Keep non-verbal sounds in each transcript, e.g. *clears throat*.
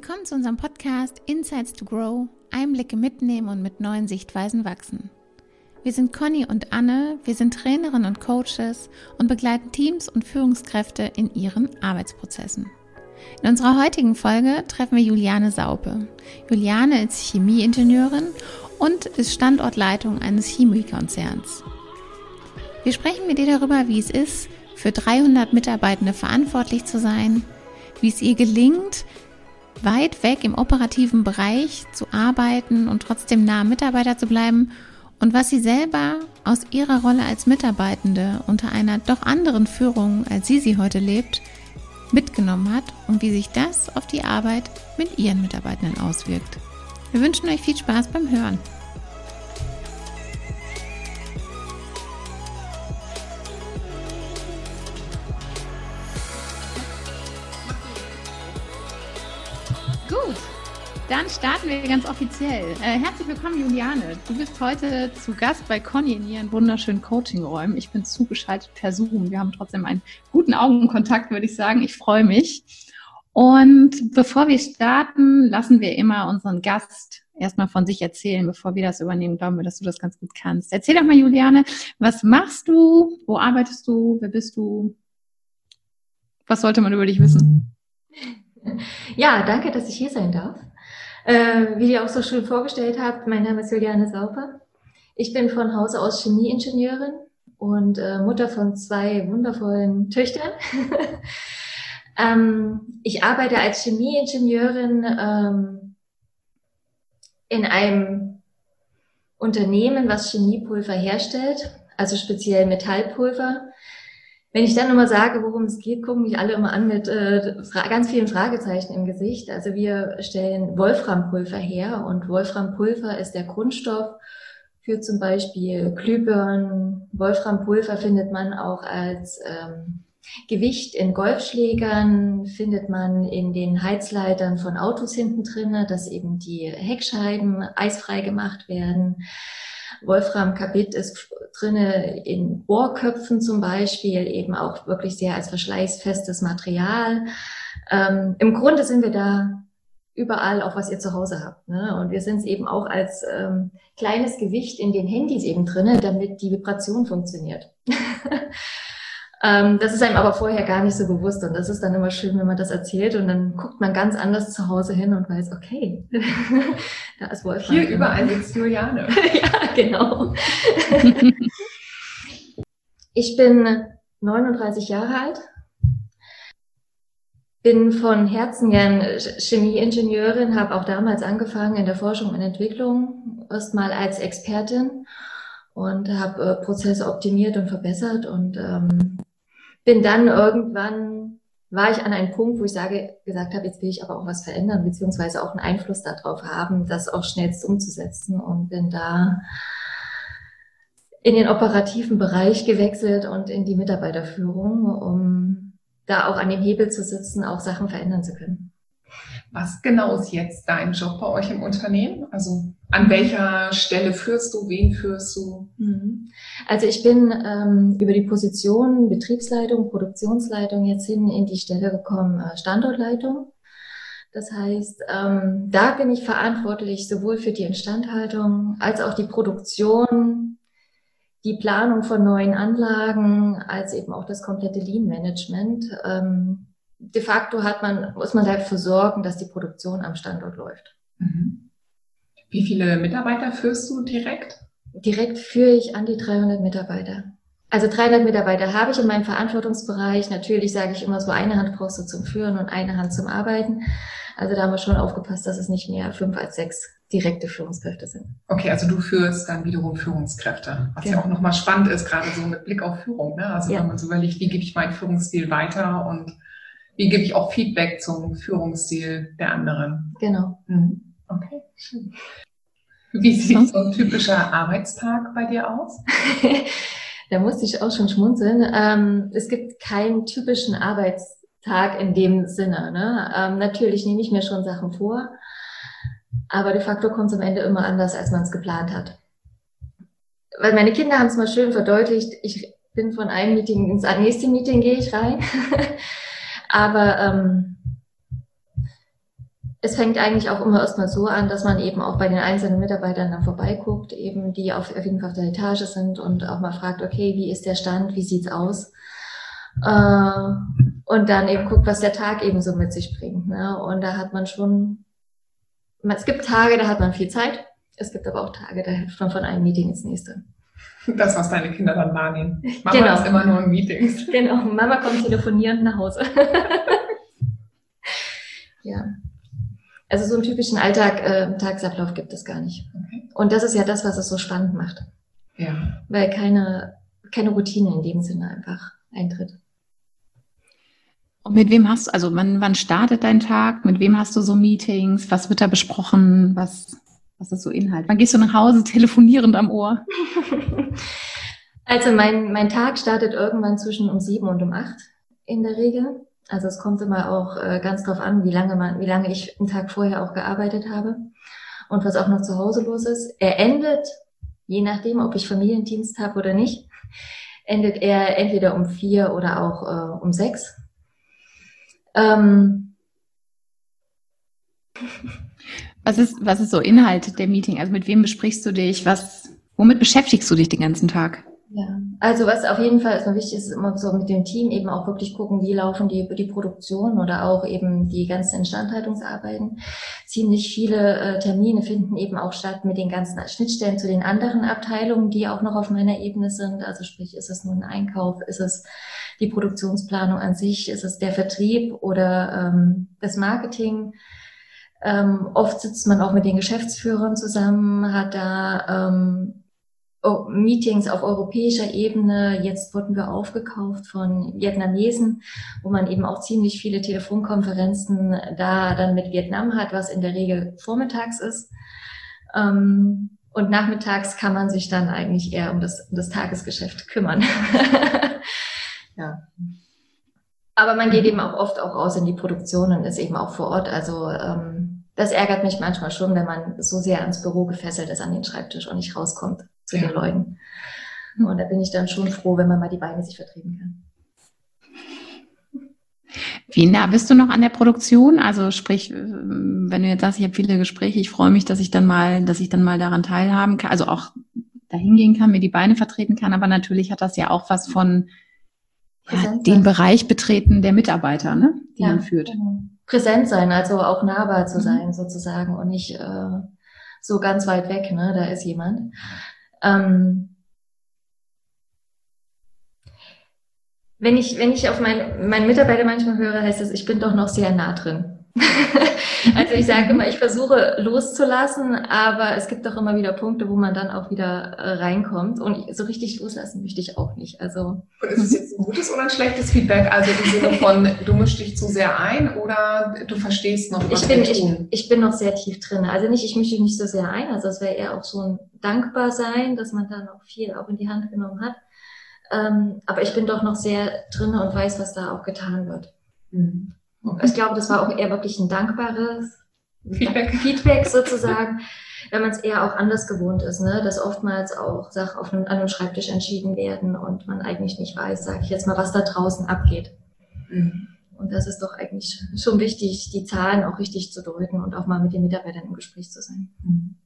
Willkommen zu unserem Podcast Insights to Grow, Einblicke mitnehmen und mit neuen Sichtweisen wachsen. Wir sind Conny und Anne, wir sind Trainerinnen und Coaches und begleiten Teams und Führungskräfte in ihren Arbeitsprozessen. In unserer heutigen Folge treffen wir Juliane Saupe. Juliane ist Chemieingenieurin und ist Standortleitung eines Chemiekonzerns. Wir sprechen mit ihr darüber, wie es ist, für 300 Mitarbeitende verantwortlich zu sein, wie es ihr gelingt, weit weg im operativen Bereich zu arbeiten und trotzdem nah am Mitarbeiter zu bleiben und was sie selber aus ihrer Rolle als Mitarbeitende unter einer doch anderen Führung, als sie sie heute lebt, mitgenommen hat und wie sich das auf die Arbeit mit ihren Mitarbeitenden auswirkt. Wir wünschen euch viel Spaß beim Hören. Dann starten wir ganz offiziell. Äh, herzlich willkommen, Juliane. Du bist heute zu Gast bei Conny in ihren wunderschönen Coaching-Räumen. Ich bin zugeschaltet per Zoom. Wir haben trotzdem einen guten Augenkontakt, würde ich sagen. Ich freue mich. Und bevor wir starten, lassen wir immer unseren Gast erstmal von sich erzählen, bevor wir das übernehmen. Glauben wir, dass du das ganz gut kannst. Erzähl doch mal, Juliane, was machst du? Wo arbeitest du? Wer bist du? Was sollte man über dich wissen? Ja, danke, dass ich hier sein darf. Äh, wie ihr auch so schön vorgestellt habt, mein Name ist Juliane Sauper. Ich bin von Hause aus Chemieingenieurin und äh, Mutter von zwei wundervollen Töchtern. *laughs* ähm, ich arbeite als Chemieingenieurin ähm, in einem Unternehmen, was Chemiepulver herstellt, also speziell Metallpulver. Wenn ich dann immer sage, worum es geht, gucken mich alle immer an mit äh, ganz vielen Fragezeichen im Gesicht. Also wir stellen Wolframpulver her und Wolframpulver ist der Grundstoff für zum Beispiel Glühbirnen. Wolframpulver findet man auch als ähm, Gewicht in Golfschlägern, findet man in den Heizleitern von Autos hinten drinne, dass eben die Heckscheiben eisfrei gemacht werden. Wolframkarbid ist drinne in Bohrköpfen zum Beispiel, eben auch wirklich sehr als verschleißfestes Material. Ähm, Im Grunde sind wir da überall, auch was ihr zu Hause habt. Ne? Und wir sind es eben auch als ähm, kleines Gewicht in den Handys eben drinne, damit die Vibration funktioniert. *laughs* Ähm, das ist einem aber vorher gar nicht so bewusst und das ist dann immer schön, wenn man das erzählt und dann guckt man ganz anders zu Hause hin und weiß, okay, *laughs* da ist Wolfgang. Hier überall sitzt Juliane. *laughs* ja, genau. *laughs* ich bin 39 Jahre alt, bin von Herzen gern Chemieingenieurin, habe auch damals angefangen in der Forschung und Entwicklung, erstmal als Expertin und habe äh, Prozesse optimiert und verbessert und ähm, bin dann irgendwann, war ich an einem Punkt, wo ich sage, gesagt habe, jetzt will ich aber auch was verändern, beziehungsweise auch einen Einfluss darauf haben, das auch schnellst umzusetzen und bin da in den operativen Bereich gewechselt und in die Mitarbeiterführung, um da auch an dem Hebel zu sitzen, auch Sachen verändern zu können. Was genau ist jetzt dein Job bei euch im Unternehmen? Also an welcher Stelle führst du, wen führst du? Mhm. Also ich bin ähm, über die Position Betriebsleitung, Produktionsleitung jetzt hin in die Stelle gekommen, äh, Standortleitung. Das heißt, ähm, da bin ich verantwortlich sowohl für die Instandhaltung als auch die Produktion, die Planung von neuen Anlagen, als eben auch das komplette Lean-Management. Ähm, de facto hat man, muss man dafür sorgen, dass die Produktion am Standort läuft. Mhm. Wie viele Mitarbeiter führst du direkt? Direkt führe ich an die 300 Mitarbeiter. Also 300 Mitarbeiter habe ich in meinem Verantwortungsbereich. Natürlich sage ich immer so, eine Hand brauchst du zum Führen und eine Hand zum Arbeiten. Also da haben wir schon aufgepasst, dass es nicht mehr fünf als sechs direkte Führungskräfte sind. Okay, also du führst dann wiederum Führungskräfte, was genau. ja auch nochmal spannend ist, gerade so mit Blick auf Führung. Ne? Also ja. wenn man so überlegt, wie gebe ich meinen Führungsstil weiter und wie gebe ich auch Feedback zum Führungsstil der anderen. Genau. Mhm. Okay, schön. Wie sieht so ein typischer Arbeitstag bei dir aus? *laughs* da musste ich auch schon schmunzeln. Ähm, es gibt keinen typischen Arbeitstag in dem Sinne. Ne? Ähm, natürlich nehme ich mir schon Sachen vor, aber de facto kommt es am Ende immer anders, als man es geplant hat. Weil meine Kinder haben es mal schön verdeutlicht. Ich bin von einem Meeting ins nächste Meeting gehe ich rein. *laughs* Aber ähm, es fängt eigentlich auch immer erstmal so an, dass man eben auch bei den einzelnen Mitarbeitern dann vorbeiguckt, eben die auf, auf jeden Fall auf der Etage sind und auch mal fragt, okay, wie ist der Stand, wie sieht's aus? Äh, und dann eben guckt, was der Tag eben so mit sich bringt. Ne? Und da hat man schon, es gibt Tage, da hat man viel Zeit. Es gibt aber auch Tage, da hilft man von einem Meeting ins nächste. Das, was deine Kinder dann wahrnehmen. Mama genau. ist immer nur in Meetings. Genau, Mama kommt telefonierend nach Hause. *laughs* ja. Also so einen typischen Alltag, äh, Tagesablauf gibt es gar nicht. Okay. Und das ist ja das, was es so spannend macht. Ja. Weil keine, keine Routine in dem Sinne einfach eintritt. Und mit wem hast du, also wann, wann startet dein Tag? Mit wem hast du so Meetings? Was wird da besprochen? Was, was ist so Inhalt? Wann gehst du nach Hause telefonierend am Ohr? *laughs* Also mein, mein Tag startet irgendwann zwischen um sieben und um acht in der Regel. Also es kommt immer auch äh, ganz drauf an, wie lange man, wie lange ich einen Tag vorher auch gearbeitet habe und was auch noch zu Hause los ist. Er endet, je nachdem, ob ich Familiendienst habe oder nicht, endet er entweder um vier oder auch äh, um sechs. Ähm, was ist, was ist so Inhalt der Meeting? Also mit wem besprichst du dich? Was, womit beschäftigst du dich den ganzen Tag? Ja, also was auf jeden Fall erstmal wichtig ist, ist immer so mit dem Team eben auch wirklich gucken, wie laufen die, die Produktion oder auch eben die ganzen Instandhaltungsarbeiten. Ziemlich viele äh, Termine finden eben auch statt mit den ganzen Schnittstellen zu den anderen Abteilungen, die auch noch auf meiner Ebene sind. Also sprich, ist es nun ein Einkauf, ist es die Produktionsplanung an sich, ist es der Vertrieb oder ähm, das Marketing. Ähm, oft sitzt man auch mit den Geschäftsführern zusammen, hat da ähm, Meetings auf europäischer Ebene. Jetzt wurden wir aufgekauft von Vietnamesen, wo man eben auch ziemlich viele Telefonkonferenzen da dann mit Vietnam hat, was in der Regel vormittags ist. Ähm, und nachmittags kann man sich dann eigentlich eher um das, um das Tagesgeschäft kümmern. *laughs* ja. Aber man geht eben auch oft auch raus in die Produktion und ist eben auch vor Ort. Also ähm, das ärgert mich manchmal schon, wenn man so sehr ans Büro gefesselt ist, an den Schreibtisch und nicht rauskommt zu ja. den Leuten. Und da bin ich dann schon froh, wenn man mal die Beine sich vertreten kann. Wie nah bist du noch an der Produktion? Also sprich, wenn du jetzt sagst, ich habe viele Gespräche, ich freue mich, dass ich dann mal, dass ich dann mal daran teilhaben kann, also auch dahin gehen kann, mir die Beine vertreten kann, aber natürlich hat das ja auch was von ja, den Bereich betreten der Mitarbeiter, ne, die ja, man führt. Genau. Präsent sein, also auch nahbar zu mhm. sein sozusagen und nicht äh, so ganz weit weg, ne, da ist jemand. Ähm, wenn ich, wenn ich auf mein, meinen Mitarbeiter manchmal höre, heißt es, ich bin doch noch sehr nah drin. Also ich sage immer, ich versuche loszulassen, aber es gibt doch immer wieder Punkte, wo man dann auch wieder äh, reinkommt. Und so richtig loslassen möchte ich auch nicht. Also und ist es jetzt ein gutes oder ein schlechtes Feedback? Also im Sinne von, du mischst dich zu sehr ein oder du verstehst noch, was ich bin, ich, ich, bin noch sehr tief drin. Also nicht, ich mische mich nicht so sehr ein. Also es wäre eher auch so ein dankbar sein, dass man da noch viel auch in die Hand genommen hat. Ähm, aber ich bin doch noch sehr drin und weiß, was da auch getan wird. Mhm. Ich glaube, das war auch eher wirklich ein dankbares Feedback, Feedback *laughs* sozusagen, wenn man es eher auch anders gewohnt ist, ne? dass oftmals auch Sachen auf einem, an einem Schreibtisch entschieden werden und man eigentlich nicht weiß, sage ich jetzt mal, was da draußen abgeht. Mhm. Und das ist doch eigentlich schon wichtig, die Zahlen auch richtig zu deuten und auch mal mit den Mitarbeitern im Gespräch zu sein. Mhm.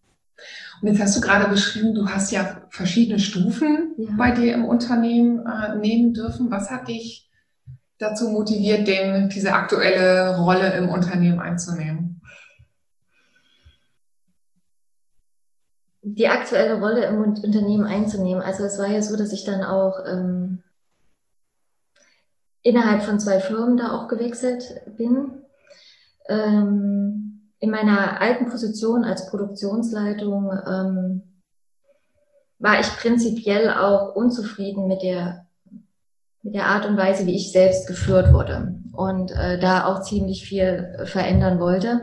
Und jetzt hast du gerade beschrieben, du hast ja verschiedene Stufen ja. bei dir im Unternehmen äh, nehmen dürfen. Was hat dich dazu motiviert, den, diese aktuelle Rolle im Unternehmen einzunehmen? Die aktuelle Rolle im Unternehmen einzunehmen. Also es war ja so, dass ich dann auch ähm, innerhalb von zwei Firmen da auch gewechselt bin. Ähm, in meiner alten Position als Produktionsleitung ähm, war ich prinzipiell auch unzufrieden mit der mit der Art und Weise, wie ich selbst geführt wurde und äh, da auch ziemlich viel verändern wollte,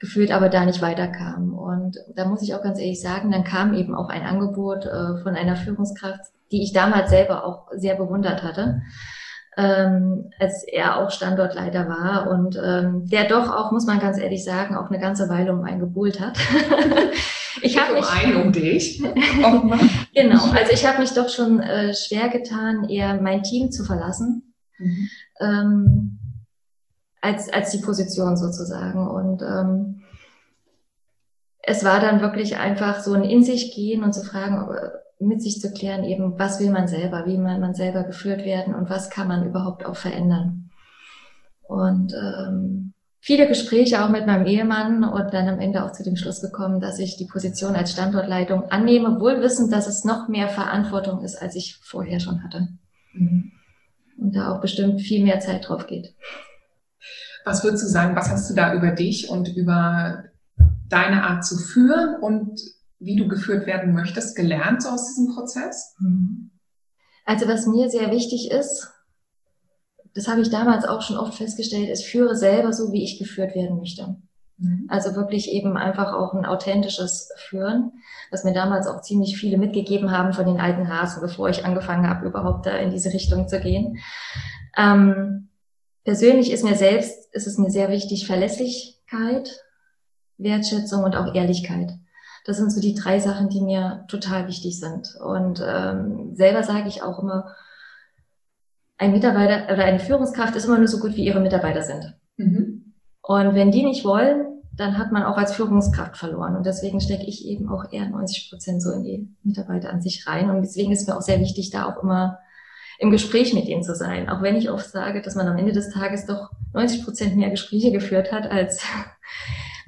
gefühlt aber da nicht weiterkam. Und da muss ich auch ganz ehrlich sagen, dann kam eben auch ein Angebot äh, von einer Führungskraft, die ich damals selber auch sehr bewundert hatte ähm, als er auch Standortleiter war und ähm, der doch auch, muss man ganz ehrlich sagen, auch eine ganze Weile um einen gebuhlt hat. *laughs* ich habe um mich einen um dich. *laughs* genau, also ich habe mich doch schon äh, schwer getan, eher mein Team zu verlassen. Mhm. Ähm, als, als die Position sozusagen. Und ähm, es war dann wirklich einfach so ein in sich gehen und zu fragen, mit sich zu klären, eben, was will man selber, wie will man selber geführt werden und was kann man überhaupt auch verändern. Und ähm, viele Gespräche auch mit meinem Ehemann und dann am Ende auch zu dem Schluss gekommen, dass ich die Position als Standortleitung annehme, wohl wissend, dass es noch mehr Verantwortung ist, als ich vorher schon hatte. Mhm. Und da auch bestimmt viel mehr Zeit drauf geht. Was würdest du sagen, was hast du da über dich und über deine Art zu führen und wie du geführt werden möchtest, gelernt aus diesem Prozess? Mhm. Also was mir sehr wichtig ist, das habe ich damals auch schon oft festgestellt, ist, führe selber so, wie ich geführt werden möchte. Mhm. Also wirklich eben einfach auch ein authentisches Führen, was mir damals auch ziemlich viele mitgegeben haben von den alten Hasen, bevor ich angefangen habe, überhaupt da in diese Richtung zu gehen. Ähm, persönlich ist mir selbst, ist es mir sehr wichtig, Verlässlichkeit, Wertschätzung und auch Ehrlichkeit. Das sind so die drei Sachen, die mir total wichtig sind. Und ähm, selber sage ich auch immer, ein Mitarbeiter oder eine Führungskraft ist immer nur so gut, wie ihre Mitarbeiter sind. Mhm. Und wenn die nicht wollen, dann hat man auch als Führungskraft verloren. Und deswegen stecke ich eben auch eher 90 Prozent so in die Mitarbeiter an sich rein. Und deswegen ist mir auch sehr wichtig, da auch immer im Gespräch mit ihnen zu sein. Auch wenn ich oft sage, dass man am Ende des Tages doch 90 Prozent mehr Gespräche geführt hat, als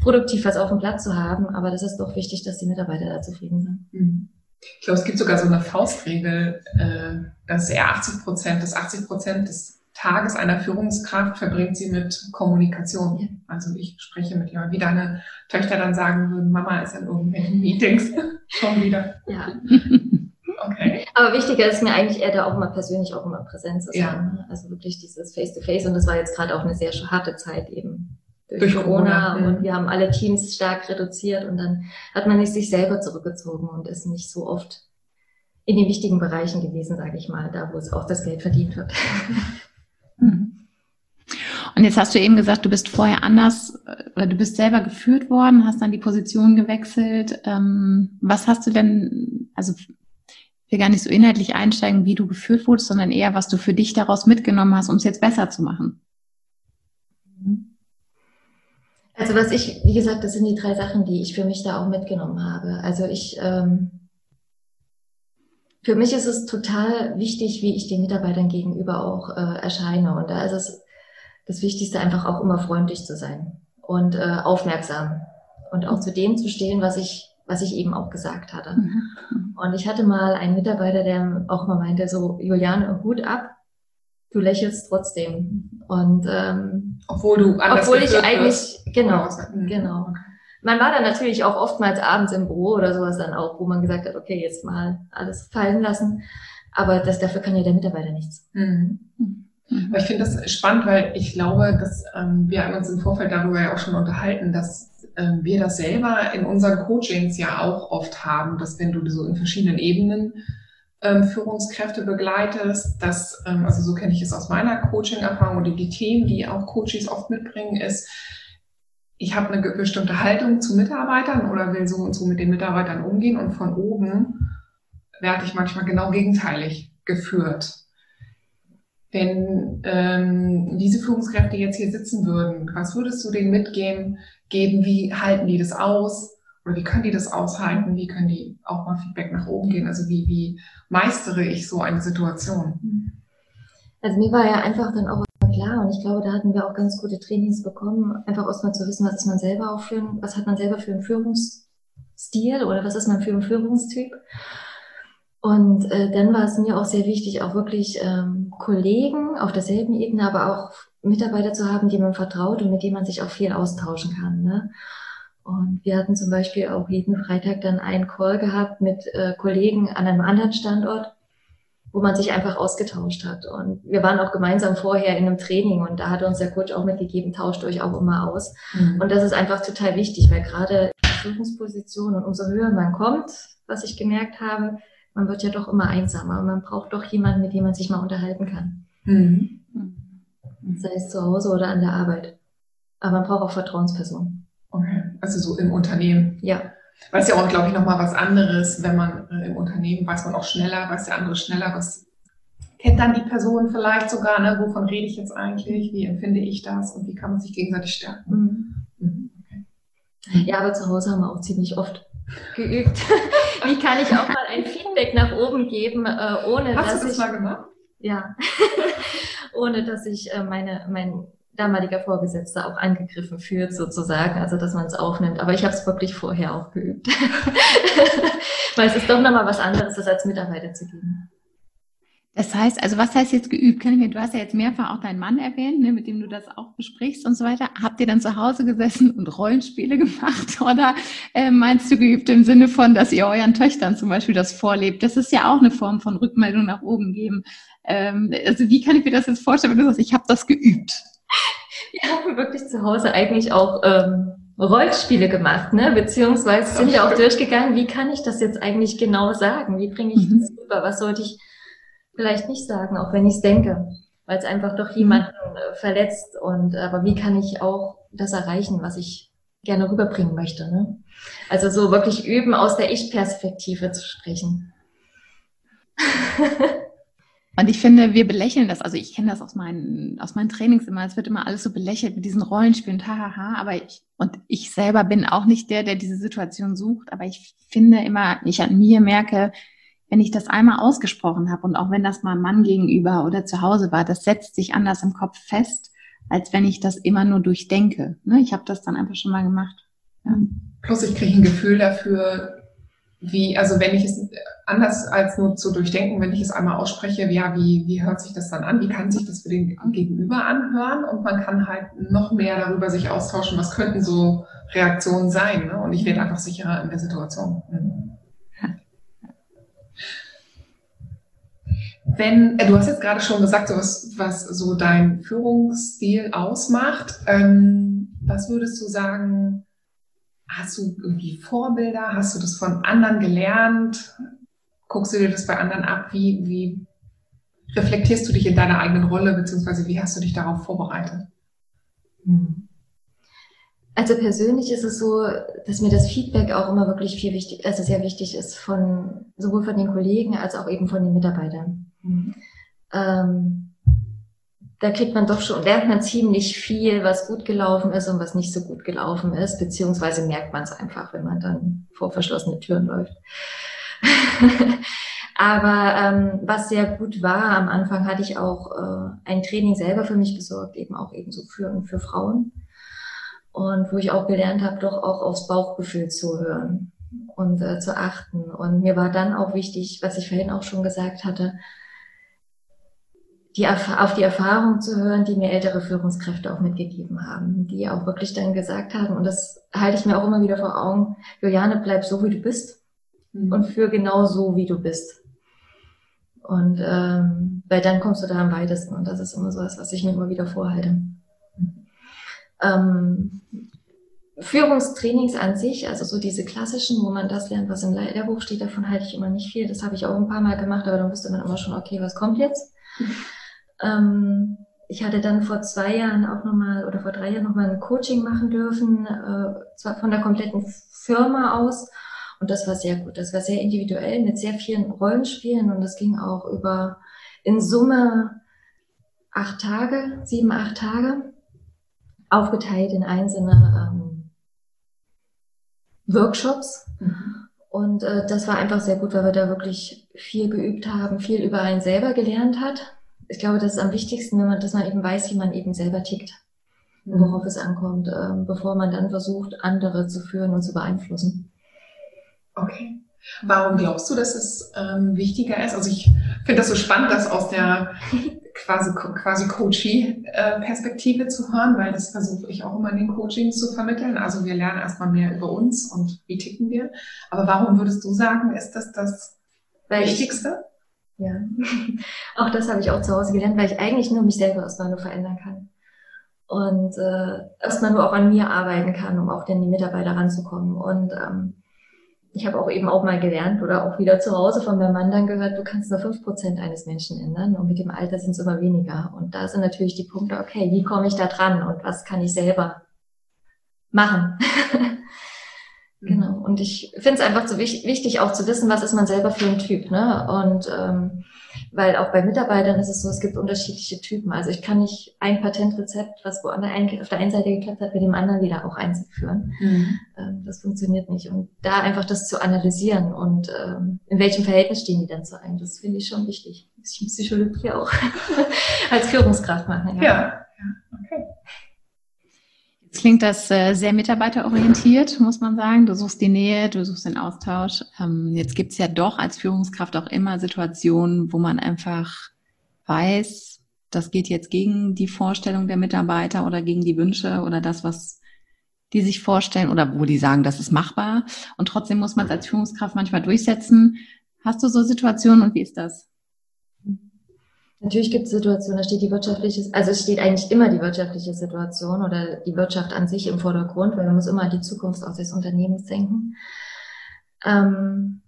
produktiv was auf dem Platz zu haben. Aber das ist doch wichtig, dass die Mitarbeiter da zufrieden sind. Mhm. Ich glaube, es gibt sogar so eine Faustregel, äh, dass eher 80 Prozent, dass 80 Prozent des Tages einer Führungskraft verbringt sie mit Kommunikation. Ja. Also ich spreche mit jemandem, wie deine Töchter dann sagen würden, Mama ist in irgendwelchen Meetings *laughs* schon wieder. Ja. *laughs* Okay. Aber wichtiger ist mir eigentlich eher da auch mal persönlich auch immer Präsenz zu sein. Ja. Ne? Also wirklich dieses Face-to-Face. -face. Und das war jetzt gerade auch eine sehr harte Zeit eben durch, durch Corona, Corona. und wir haben alle Teams stark reduziert und dann hat man sich selber zurückgezogen und ist nicht so oft in den wichtigen Bereichen gewesen, sage ich mal, da wo es auch das Geld verdient wird. *laughs* Mhm. Und jetzt hast du eben gesagt, du bist vorher anders, oder du bist selber geführt worden, hast dann die Position gewechselt. Ähm, was hast du denn, also ich will gar nicht so inhaltlich einsteigen, wie du geführt wurdest, sondern eher, was du für dich daraus mitgenommen hast, um es jetzt besser zu machen? Also was ich, wie gesagt, das sind die drei Sachen, die ich für mich da auch mitgenommen habe. Also ich, ähm, für mich ist es total wichtig, wie ich den Mitarbeitern gegenüber auch äh, erscheine. Und da ist es das Wichtigste einfach auch immer freundlich zu sein und äh, aufmerksam und auch zu dem zu stehen, was ich, was ich eben auch gesagt hatte. Mhm. Und ich hatte mal einen Mitarbeiter, der auch mal meinte, so, Juliane, Hut ab, du lächelst trotzdem. Und ähm, obwohl du anders obwohl ich eigentlich genau mhm. genau. Man war dann natürlich auch oftmals abends im Büro oder sowas dann auch, wo man gesagt hat, okay, jetzt mal alles fallen lassen. Aber das, dafür kann ja der Mitarbeiter nichts. Mhm. Mhm. Ich finde das spannend, weil ich glaube, dass ähm, wir haben uns im Vorfeld darüber ja auch schon unterhalten, dass ähm, wir das selber in unseren Coachings ja auch oft haben, dass wenn du so in verschiedenen Ebenen ähm, Führungskräfte begleitest. Das, ähm, also so kenne ich es aus meiner Coaching-Erfahrung oder die Themen, die auch Coaches oft mitbringen, ist, ich habe eine bestimmte Haltung zu Mitarbeitern oder will so und so mit den Mitarbeitern umgehen und von oben werde ich manchmal genau gegenteilig geführt. Wenn ähm, diese Führungskräfte jetzt hier sitzen würden, was würdest du denen mitgeben, geben, wie halten die das aus? Oder wie können die das aushalten? Wie können die auch mal Feedback nach oben gehen? Also wie, wie meistere ich so eine Situation? Also mir war ja einfach dann auch klar und ich glaube, da hatten wir auch ganz gute Trainings bekommen, einfach erstmal zu wissen, was ist man selber auch für was hat man selber für einen Führungsstil oder was ist man für ein Führungstyp. Und äh, dann war es mir auch sehr wichtig, auch wirklich ähm, Kollegen auf derselben Ebene, aber auch Mitarbeiter zu haben, die man vertraut und mit denen man sich auch viel austauschen kann. Ne? Und wir hatten zum Beispiel auch jeden Freitag dann einen Call gehabt mit äh, Kollegen an einem anderen Standort, wo man sich einfach ausgetauscht hat. Und wir waren auch gemeinsam vorher in einem Training und da hat uns der Coach auch mitgegeben, tauscht euch auch immer aus. Mhm. Und das ist einfach total wichtig, weil gerade die Führungsposition und umso höher man kommt, was ich gemerkt habe, man wird ja doch immer einsamer und man braucht doch jemanden, mit dem man sich mal unterhalten kann. Mhm. Sei es zu Hause oder an der Arbeit. Aber man braucht auch Vertrauenspersonen. Okay, also so im Unternehmen. Ja. Weil es ja auch, glaube ich, nochmal was anderes, wenn man äh, im Unternehmen weiß man auch schneller, weiß der andere schneller, was kennt dann die Person vielleicht sogar, ne, wovon rede ich jetzt eigentlich, wie empfinde ich das und wie kann man sich gegenseitig stärken. Mhm. Mhm. Okay. Ja, aber zu Hause haben wir auch ziemlich oft geübt. *laughs* wie kann ich auch mal ein Feedback nach oben geben, äh, ohne Hast dass du das ich, mal gemacht? Ja, *laughs* ohne dass ich äh, meine, mein damaliger Vorgesetzter auch angegriffen fühlt sozusagen, also dass man es aufnimmt. Aber ich habe es wirklich vorher auch geübt. *laughs* Weil es ist doch nochmal was anderes, das als Mitarbeiter zu geben. Das heißt, also was heißt jetzt geübt? Du hast ja jetzt mehrfach auch deinen Mann erwähnt, ne, mit dem du das auch besprichst und so weiter. Habt ihr dann zu Hause gesessen und Rollenspiele *laughs* gemacht oder äh, meinst du geübt im Sinne von, dass ihr euren Töchtern zum Beispiel das vorlebt? Das ist ja auch eine Form von Rückmeldung nach oben geben. Ähm, also wie kann ich mir das jetzt vorstellen, wenn du sagst, ich habe das geübt? Wir haben wirklich zu Hause eigentlich auch ähm, Rollenspiele gemacht, ne? Beziehungsweise sind wir auch durchgegangen, wie kann ich das jetzt eigentlich genau sagen? Wie bringe ich mhm. das rüber? Was sollte ich vielleicht nicht sagen, auch wenn ich es denke? Weil es einfach doch jemanden äh, verletzt und aber wie kann ich auch das erreichen, was ich gerne rüberbringen möchte? Ne? Also so wirklich üben, aus der Ich-Perspektive zu sprechen. *laughs* Und ich finde, wir belächeln das. Also ich kenne das aus meinen, aus meinen Trainings immer. Es wird immer alles so belächelt mit diesen Rollenspielen, hahaha. Aber ich, und ich selber bin auch nicht der, der diese Situation sucht. Aber ich finde immer, ich an mir merke, wenn ich das einmal ausgesprochen habe und auch wenn das mal Mann gegenüber oder zu Hause war, das setzt sich anders im Kopf fest, als wenn ich das immer nur durchdenke. Ne? Ich habe das dann einfach schon mal gemacht. Ja. Plus ich kriege ein Gefühl dafür, wie, also wenn ich es anders als nur zu durchdenken, wenn ich es einmal ausspreche, ja, wie, wie hört sich das dann an? Wie kann sich das für den Gegenüber anhören? Und man kann halt noch mehr darüber sich austauschen, was könnten so Reaktionen sein. Ne? Und ich werde einfach sicherer in der Situation. Mhm. Wenn, äh, du hast jetzt gerade schon gesagt, so was, was so dein Führungsstil ausmacht. Ähm, was würdest du sagen, Hast du irgendwie Vorbilder? Hast du das von anderen gelernt? Guckst du dir das bei anderen ab? Wie, wie reflektierst du dich in deiner eigenen Rolle, beziehungsweise wie hast du dich darauf vorbereitet? Hm. Also persönlich ist es so, dass mir das Feedback auch immer wirklich viel wichtig, also sehr wichtig ist von sowohl von den Kollegen als auch eben von den Mitarbeitern. Mhm. Ähm, da kriegt man doch schon, lernt man ziemlich viel, was gut gelaufen ist und was nicht so gut gelaufen ist, beziehungsweise merkt man es einfach, wenn man dann vor verschlossene Türen läuft. *laughs* Aber ähm, was sehr gut war, am Anfang hatte ich auch äh, ein Training selber für mich besorgt, eben auch eben so für, für Frauen. Und wo ich auch gelernt habe, doch auch aufs Bauchgefühl zu hören und äh, zu achten. Und mir war dann auch wichtig, was ich vorhin auch schon gesagt hatte, die, auf die Erfahrung zu hören, die mir ältere Führungskräfte auch mitgegeben haben, die auch wirklich dann gesagt haben, und das halte ich mir auch immer wieder vor Augen, Juliane, bleib so, wie du bist mhm. und für genau so, wie du bist. Und ähm, weil dann kommst du da am weitesten und das ist immer so was, was ich mir immer wieder vorhalte. Ähm, Führungstrainings an sich, also so diese klassischen, wo man das lernt, was im Lehrbuch steht, davon halte ich immer nicht viel. Das habe ich auch ein paar Mal gemacht, aber dann wusste man immer schon, okay, was kommt jetzt? *laughs* Ähm, ich hatte dann vor zwei Jahren auch nochmal oder vor drei Jahren nochmal ein Coaching machen dürfen, äh, zwar von der kompletten Firma aus. Und das war sehr gut. Das war sehr individuell mit sehr vielen Rollenspielen und das ging auch über in Summe acht Tage, sieben, acht Tage, aufgeteilt in einzelne ähm, Workshops. Mhm. Und äh, das war einfach sehr gut, weil wir da wirklich viel geübt haben, viel über einen selber gelernt hat ich glaube, das ist am wichtigsten, wenn man, dass man eben weiß, wie man eben selber tickt, mhm. worauf es ankommt, ähm, bevor man dann versucht, andere zu führen und zu beeinflussen. Okay. Warum glaubst du, dass es ähm, wichtiger ist? Also ich finde das so spannend, das aus der *laughs* quasi, quasi Coachie-Perspektive zu hören, weil das versuche ich auch immer in den Coachings zu vermitteln. Also wir lernen erstmal mehr über uns und wie ticken wir. Aber warum würdest du sagen, ist das das weil Wichtigste? Ja, *laughs* auch das habe ich auch zu Hause gelernt, weil ich eigentlich nur mich selber erstmal nur verändern kann. Und äh, erstmal nur auch an mir arbeiten kann, um auch dann die Mitarbeiter ranzukommen. Und ähm, ich habe auch eben auch mal gelernt oder auch wieder zu Hause von meinem Mann dann gehört, du kannst nur fünf Prozent eines Menschen ändern und mit dem Alter sind es immer weniger. Und da sind natürlich die Punkte, okay, wie komme ich da dran und was kann ich selber machen? *laughs* Und ich finde es einfach so wichtig, wichtig, auch zu wissen, was ist man selber für ein Typ. Ne? Und ähm, Weil auch bei Mitarbeitern ist es so, es gibt unterschiedliche Typen. Also ich kann nicht ein Patentrezept, was wo auf der einen Seite geklappt hat, mit dem anderen wieder auch einzuführen. Mhm. Ähm, das funktioniert nicht. Und da einfach das zu analysieren und ähm, in welchem Verhältnis stehen die denn zu einem, das finde ich schon wichtig. Das ist Psychologie auch *laughs* als Führungskraft machen. Ja, ja. ja. okay. Klingt das äh, sehr mitarbeiterorientiert, muss man sagen. Du suchst die Nähe, du suchst den Austausch. Ähm, jetzt gibt es ja doch als Führungskraft auch immer Situationen, wo man einfach weiß, das geht jetzt gegen die Vorstellung der Mitarbeiter oder gegen die Wünsche oder das, was die sich vorstellen oder wo die sagen, das ist machbar. Und trotzdem muss man es als Führungskraft manchmal durchsetzen. Hast du so Situationen und wie ist das? Natürlich gibt es Situationen, da steht die wirtschaftliche, also es steht eigentlich immer die wirtschaftliche Situation oder die Wirtschaft an sich im Vordergrund, weil man muss immer an die Zukunft auch des Unternehmens denken. Ähm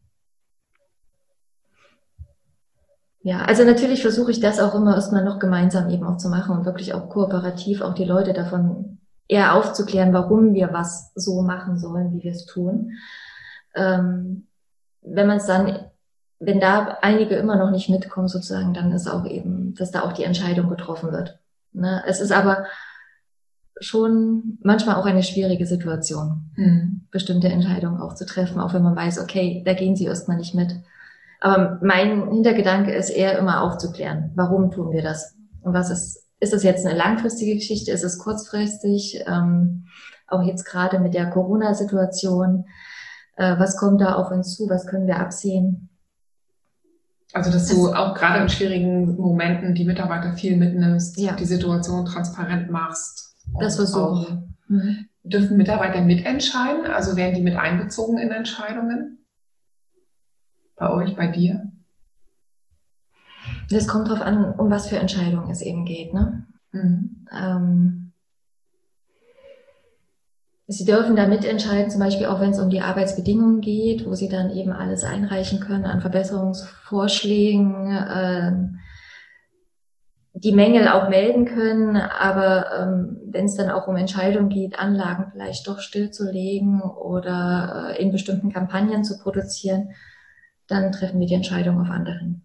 ja, also natürlich versuche ich das auch immer erstmal noch gemeinsam eben auch zu machen und wirklich auch kooperativ auch die Leute davon eher aufzuklären, warum wir was so machen sollen, wie wir es tun. Ähm wenn man es dann wenn da einige immer noch nicht mitkommen sozusagen, dann ist auch eben, dass da auch die Entscheidung getroffen wird. Ne? Es ist aber schon manchmal auch eine schwierige Situation, mhm. bestimmte Entscheidungen auch zu treffen, auch wenn man weiß, okay, da gehen sie erstmal nicht mit. Aber mein Hintergedanke ist eher immer aufzuklären, warum tun wir das? Und was ist, ist es jetzt eine langfristige Geschichte? Ist es kurzfristig? Ähm, auch jetzt gerade mit der Corona-Situation. Äh, was kommt da auf uns zu? Was können wir absehen? Also, dass du auch gerade in schwierigen Momenten die Mitarbeiter viel mitnimmst, ja. die Situation transparent machst. Das versuchen mhm. Dürfen Mitarbeiter mitentscheiden? Also werden die mit einbezogen in Entscheidungen? Bei euch, bei dir? Das kommt darauf an, um was für Entscheidungen es eben geht. Ne? Mhm. Ähm, Sie dürfen da mitentscheiden, zum Beispiel auch wenn es um die Arbeitsbedingungen geht, wo Sie dann eben alles einreichen können an Verbesserungsvorschlägen, äh, die Mängel auch melden können, aber ähm, wenn es dann auch um Entscheidungen geht, Anlagen vielleicht doch stillzulegen oder äh, in bestimmten Kampagnen zu produzieren, dann treffen wir die Entscheidung auf anderen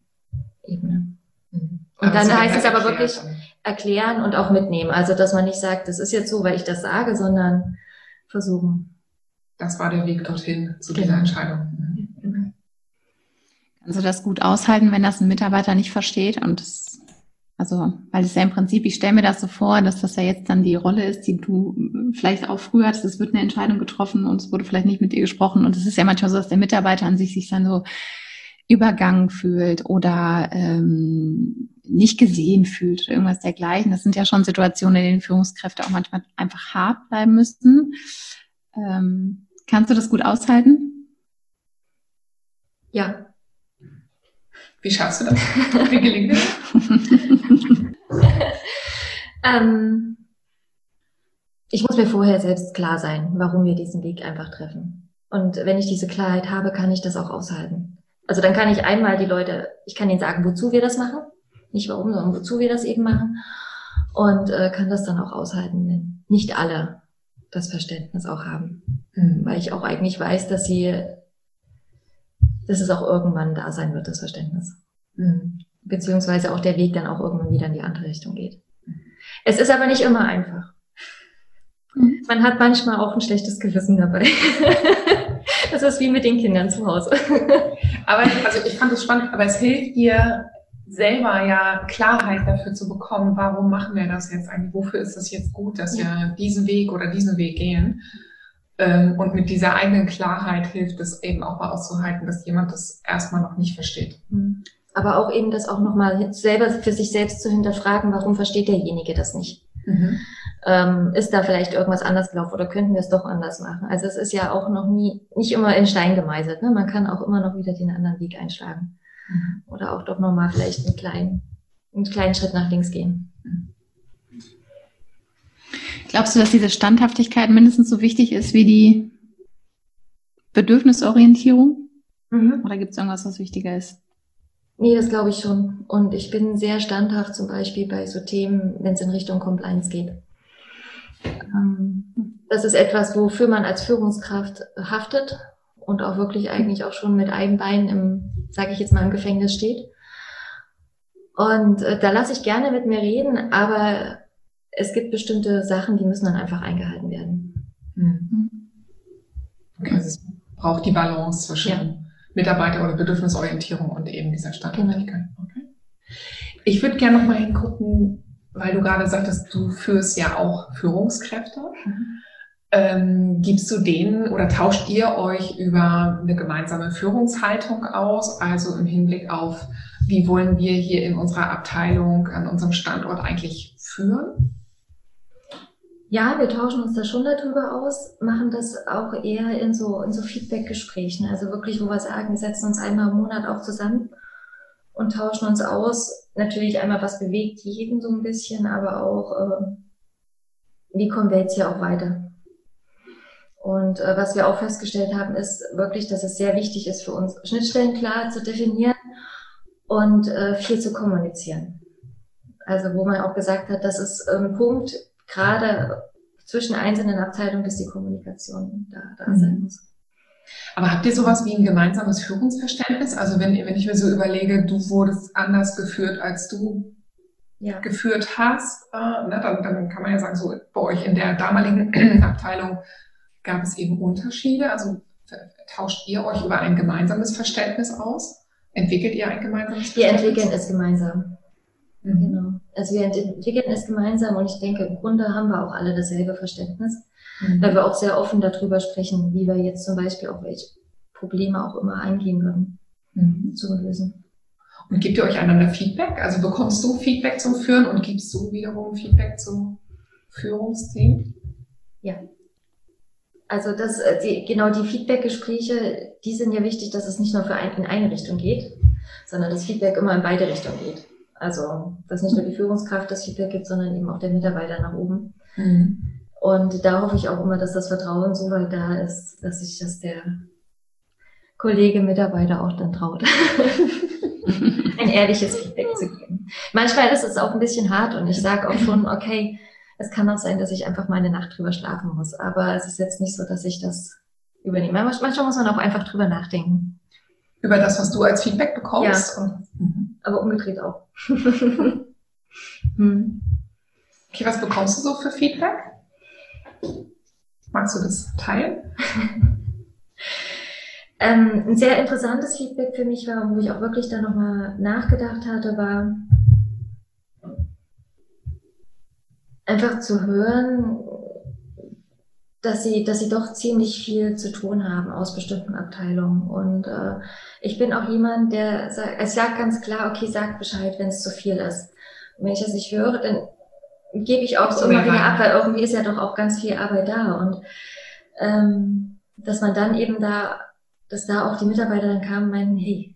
Ebenen. Mhm. Und aber dann heißt es aber wirklich erklären und auch mitnehmen. Also, dass man nicht sagt, das ist jetzt so, weil ich das sage, sondern versuchen. Das war der Weg dorthin zu genau. dieser Entscheidung. Mhm. Kannst du das gut aushalten, wenn das ein Mitarbeiter nicht versteht? Und das, also, weil es ja im Prinzip, ich stelle mir das so vor, dass das ja jetzt dann die Rolle ist, die du vielleicht auch früher hattest. Es wird eine Entscheidung getroffen und es wurde vielleicht nicht mit dir gesprochen. Und es ist ja manchmal so, dass der Mitarbeiter an sich sich dann so übergangen fühlt oder ähm, nicht gesehen fühlt oder irgendwas dergleichen. Das sind ja schon Situationen, in denen Führungskräfte auch manchmal einfach hart bleiben müssen. Ähm, kannst du das gut aushalten? Ja. Wie schaffst du das? *laughs* Wie gelingt das? *laughs* ähm, ich muss mir vorher selbst klar sein, warum wir diesen Weg einfach treffen. Und wenn ich diese Klarheit habe, kann ich das auch aushalten. Also dann kann ich einmal die Leute, ich kann ihnen sagen, wozu wir das machen. Nicht warum, sondern wozu wir das eben machen. Und äh, kann das dann auch aushalten, wenn nicht alle das Verständnis auch haben. Mhm. Weil ich auch eigentlich weiß, dass sie, dass es auch irgendwann da sein wird, das Verständnis. Mhm. Beziehungsweise auch der Weg dann auch irgendwann wieder in die andere Richtung geht. Es ist aber nicht immer einfach. Mhm. Man hat manchmal auch ein schlechtes Gewissen dabei. *laughs* das ist wie mit den Kindern zu Hause. *laughs* aber also ich fand es spannend, aber es hilft dir selber ja Klarheit dafür zu bekommen, warum machen wir das jetzt eigentlich, wofür ist es jetzt gut, dass wir diesen Weg oder diesen Weg gehen. Ähm, und mit dieser eigenen Klarheit hilft es eben auch mal auszuhalten, dass jemand das erstmal noch nicht versteht. Mhm. Aber auch eben das auch nochmal selber für sich selbst zu hinterfragen, warum versteht derjenige das nicht? Mhm. Ähm, ist da vielleicht irgendwas anders gelaufen oder könnten wir es doch anders machen? Also es ist ja auch noch nie, nicht immer in Stein gemeißelt. Ne? Man kann auch immer noch wieder den anderen Weg einschlagen. Mhm. Oder auch doch nochmal vielleicht einen kleinen, einen kleinen Schritt nach links gehen. Glaubst du, dass diese Standhaftigkeit mindestens so wichtig ist wie die Bedürfnisorientierung? Mhm. Oder gibt es irgendwas, was wichtiger ist? Nee, das glaube ich schon. Und ich bin sehr standhaft zum Beispiel bei so Themen, wenn es in Richtung Compliance geht. Ähm, das ist etwas, wofür man als Führungskraft haftet und auch wirklich eigentlich auch schon mit einem Bein im, sage ich jetzt mal, im Gefängnis steht. Und äh, da lasse ich gerne mit mir reden, aber es gibt bestimmte Sachen, die müssen dann einfach eingehalten werden. Mhm. Okay, also es braucht die Balance zwischen ja. Mitarbeiter- oder Bedürfnisorientierung und eben dieser Standardlichkeit. Genau. Okay. Ich würde gerne noch mal hingucken, weil du gerade sagtest, du führst ja auch Führungskräfte. Mhm. Ähm, gibst du denen oder tauscht ihr euch über eine gemeinsame Führungshaltung aus, also im Hinblick auf, wie wollen wir hier in unserer Abteilung an unserem Standort eigentlich führen? Ja, wir tauschen uns da schon darüber aus, machen das auch eher in so, in so Feedback-Gesprächen. Also wirklich, wo wir sagen, wir setzen uns einmal im Monat auch zusammen und tauschen uns aus. Natürlich einmal, was bewegt jeden so ein bisschen, aber auch, äh, wie kommen wir jetzt hier auch weiter? Und äh, was wir auch festgestellt haben, ist wirklich, dass es sehr wichtig ist für uns, Schnittstellen klar zu definieren und äh, viel zu kommunizieren. Also wo man auch gesagt hat, das ist ein Punkt, gerade zwischen einzelnen Abteilungen, dass die Kommunikation da, da mhm. sein muss. Aber habt ihr sowas wie ein gemeinsames Führungsverständnis? Also wenn, wenn ich mir so überlege, du wurdest anders geführt, als du ja. geführt hast, äh, ne, dann, dann kann man ja sagen, so bei euch in der damaligen *clears throat* Abteilung gab es eben Unterschiede? Also tauscht ihr euch über ein gemeinsames Verständnis aus? Entwickelt ihr ein gemeinsames Verständnis? Wir entwickeln es gemeinsam. Mhm. Genau. Also wir entwickeln es gemeinsam und ich denke, im Grunde haben wir auch alle dasselbe Verständnis, mhm. weil wir auch sehr offen darüber sprechen, wie wir jetzt zum Beispiel auch welche Probleme auch immer eingehen würden mhm. zu lösen. Und gebt ihr euch einander Feedback? Also bekommst du Feedback zum Führen und gibst du wiederum Feedback zum Führungsteam? Ja. Also das, äh, die, genau die Feedback-Gespräche, die sind ja wichtig, dass es nicht nur für ein, in eine Richtung geht, sondern das Feedback immer in beide Richtungen geht. Also, dass nicht nur die Führungskraft das Feedback gibt, sondern eben auch der Mitarbeiter nach oben. Mhm. Und da hoffe ich auch immer, dass das Vertrauen so weit da ist, dass sich das der Kollege, Mitarbeiter auch dann traut, *laughs* ein ehrliches Feedback zu geben. Manchmal ist es auch ein bisschen hart und ich sage auch schon, okay, es kann auch sein, dass ich einfach mal eine Nacht drüber schlafen muss. Aber es ist jetzt nicht so, dass ich das übernehme. Manchmal muss man auch einfach drüber nachdenken. Über das, was du als Feedback bekommst? Ja. Mhm. Aber umgedreht auch. hm. *laughs* *laughs* Okay, was bekommst du so für Feedback? Magst du das teilen? *laughs* ähm, ein sehr interessantes Feedback für mich war, wo ich auch wirklich da nochmal nachgedacht hatte, war, einfach zu hören, dass sie, dass sie doch ziemlich viel zu tun haben aus bestimmten Abteilungen. Und äh, ich bin auch jemand, der sagt, es sagt ganz klar, okay, sag Bescheid, wenn es zu viel ist. Und wenn ich das nicht höre, dann gebe ich auch so immer wieder ab, weil irgendwie ist ja doch auch ganz viel Arbeit da. Und ähm, dass man dann eben da, dass da auch die Mitarbeiter dann kamen und meinen, hey,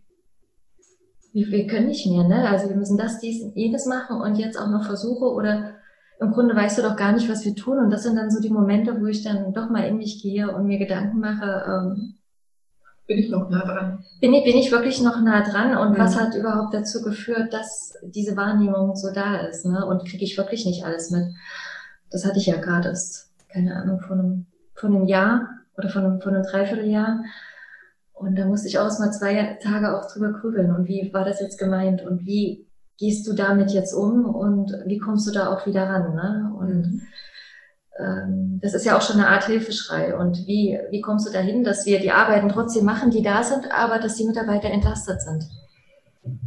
wir, wir können nicht mehr, ne? Also wir müssen das, dies, jedes machen und jetzt auch noch Versuche oder im Grunde weißt du doch gar nicht, was wir tun. Und das sind dann so die Momente, wo ich dann doch mal in mich gehe und mir Gedanken mache, ähm, bin ich noch nah dran? Bin ich, bin ich wirklich noch nah dran? Und ja. was hat überhaupt dazu geführt, dass diese Wahrnehmung so da ist? Ne? Und kriege ich wirklich nicht alles mit? Das hatte ich ja gerade erst, keine Ahnung, von einem, von einem Jahr oder von einem, von einem Dreivierteljahr. Und da musste ich auch erst mal zwei Tage auch drüber grübeln. Und wie war das jetzt gemeint? Und wie gehst du damit jetzt um und wie kommst du da auch wieder ran? Ne? Und ähm, das ist ja auch schon eine Art Hilfeschrei. Und wie, wie kommst du dahin, dass wir die Arbeiten trotzdem machen, die da sind, aber dass die Mitarbeiter entlastet sind?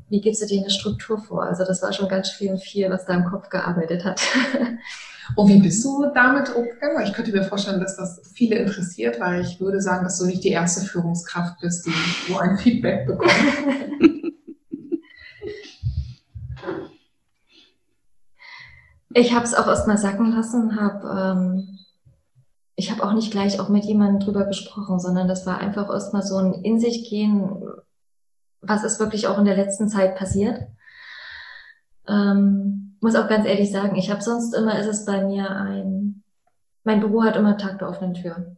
Wie gibst du dir eine Struktur vor? Also das war schon ganz viel, viel, was da im Kopf gearbeitet hat. *laughs* Und wie bist du damit umgegangen? Ich könnte mir vorstellen, dass das viele interessiert, weil ich würde sagen, dass du nicht die erste Führungskraft bist, die so ein Feedback bekommt. *laughs* Ich habe es auch erstmal sacken lassen, habe ähm, ich habe auch nicht gleich auch mit jemandem drüber gesprochen, sondern das war einfach erstmal so ein in sich gehen, was ist wirklich auch in der letzten Zeit passiert. Ähm, muss auch ganz ehrlich sagen, ich habe sonst immer, ist es bei mir ein, mein Büro hat immer Tag der offenen Tür.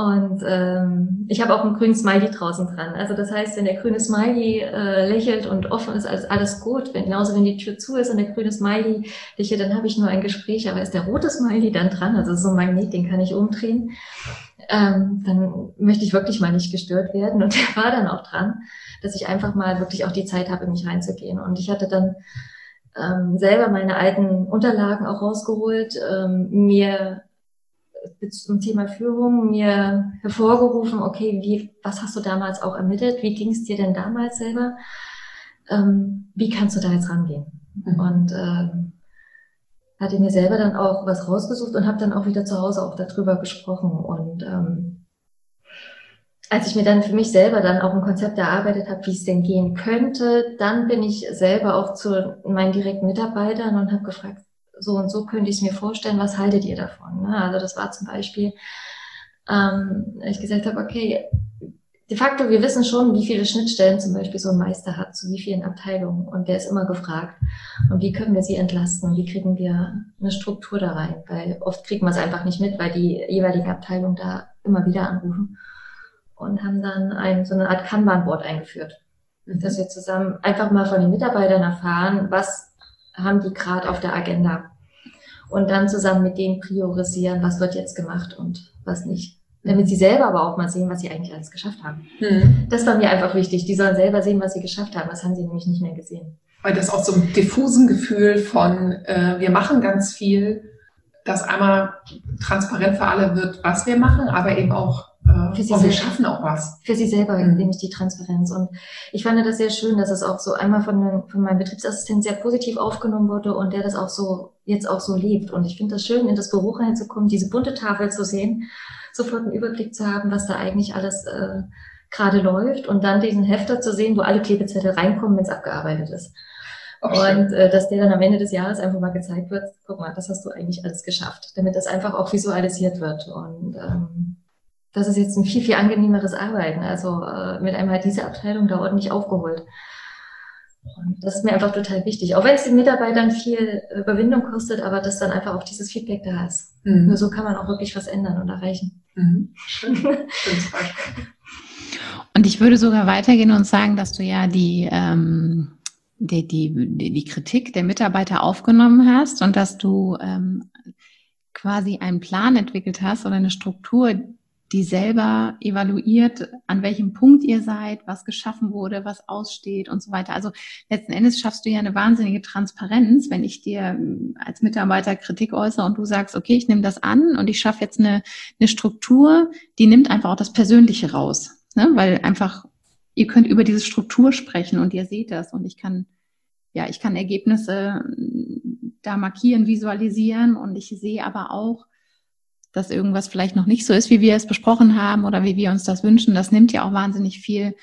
Und ähm, ich habe auch einen grünen Smiley draußen dran. Also das heißt, wenn der grüne Smiley äh, lächelt und offen ist, alles, alles gut. Wenn, genauso wenn die Tür zu ist und der grüne Smiley lächelt, dann habe ich nur ein Gespräch. Aber ist der rote Smiley dann dran, also so ein Magnet, den kann ich umdrehen, ähm, dann möchte ich wirklich mal nicht gestört werden. Und *laughs* der war dann auch dran, dass ich einfach mal wirklich auch die Zeit habe, mich reinzugehen. Und ich hatte dann ähm, selber meine alten Unterlagen auch rausgeholt, ähm, mir zum Thema Führung mir hervorgerufen, okay, wie, was hast du damals auch ermittelt? Wie ging es dir denn damals selber? Ähm, wie kannst du da jetzt rangehen? Mhm. Und ähm, hatte mir selber dann auch was rausgesucht und habe dann auch wieder zu Hause auch darüber gesprochen. Und ähm, als ich mir dann für mich selber dann auch ein Konzept erarbeitet habe, wie es denn gehen könnte, dann bin ich selber auch zu meinen direkten Mitarbeitern und habe gefragt, so und so könnte ich es mir vorstellen, was haltet ihr davon? Ne? Also das war zum Beispiel, ähm, ich gesagt habe, okay, de facto, wir wissen schon, wie viele Schnittstellen zum Beispiel so ein Meister hat, zu wie vielen Abteilungen und der ist immer gefragt. Und wie können wir sie entlasten wie kriegen wir eine Struktur da rein? Weil oft kriegt man es einfach nicht mit, weil die jeweiligen Abteilungen da immer wieder anrufen und haben dann ein, so eine Art Kanban-Board eingeführt. Dass wir zusammen einfach mal von den Mitarbeitern erfahren, was haben die gerade auf der Agenda. Und dann zusammen mit denen priorisieren, was wird jetzt gemacht und was nicht. Damit sie selber aber auch mal sehen, was sie eigentlich alles geschafft haben. Mhm. Das war mir einfach wichtig. Die sollen selber sehen, was sie geschafft haben. Das haben sie nämlich nicht mehr gesehen. Weil das auch so ein diffusen Gefühl von, äh, wir machen ganz viel, dass einmal transparent für alle wird, was wir machen, aber eben auch für sie und wir schaffen auch was. Für sie selber, mhm. nämlich die Transparenz. Und ich fand das sehr schön, dass es auch so einmal von, von meinem Betriebsassistenten sehr positiv aufgenommen wurde und der das auch so jetzt auch so lebt. Und ich finde das schön, in das Büro reinzukommen, diese bunte Tafel zu sehen, sofort einen Überblick zu haben, was da eigentlich alles äh, gerade läuft und dann diesen Hefter zu sehen, wo alle Klebezettel reinkommen, wenn es abgearbeitet ist. Okay. Und äh, dass der dann am Ende des Jahres einfach mal gezeigt wird, guck mal, das hast du eigentlich alles geschafft, damit das einfach auch visualisiert wird. Und ähm, das ist jetzt ein viel, viel angenehmeres Arbeiten. Also äh, mit einmal diese Abteilung da ordentlich aufgeholt. Und das ist mir einfach total wichtig. Auch wenn es den Mitarbeitern viel Überwindung kostet, aber dass dann einfach auch dieses Feedback da ist. Mhm. Nur so kann man auch wirklich was ändern und erreichen. Mhm. *laughs* und ich würde sogar weitergehen und sagen, dass du ja die, ähm, die, die, die Kritik der Mitarbeiter aufgenommen hast und dass du ähm, quasi einen Plan entwickelt hast oder eine Struktur, die selber evaluiert, an welchem Punkt ihr seid, was geschaffen wurde, was aussteht und so weiter. Also letzten Endes schaffst du ja eine wahnsinnige Transparenz, wenn ich dir ähm, als Mitarbeiter Kritik äußere und du sagst, okay, ich nehme das an und ich schaffe jetzt eine, eine Struktur, die nimmt einfach auch das Persönliche raus. Ne? Weil einfach, ihr könnt über diese Struktur sprechen und ihr seht das und ich kann, ja, ich kann Ergebnisse mm, da markieren, visualisieren und ich sehe aber auch, dass irgendwas vielleicht noch nicht so ist, wie wir es besprochen haben oder wie wir uns das wünschen, das nimmt ja auch wahnsinnig viel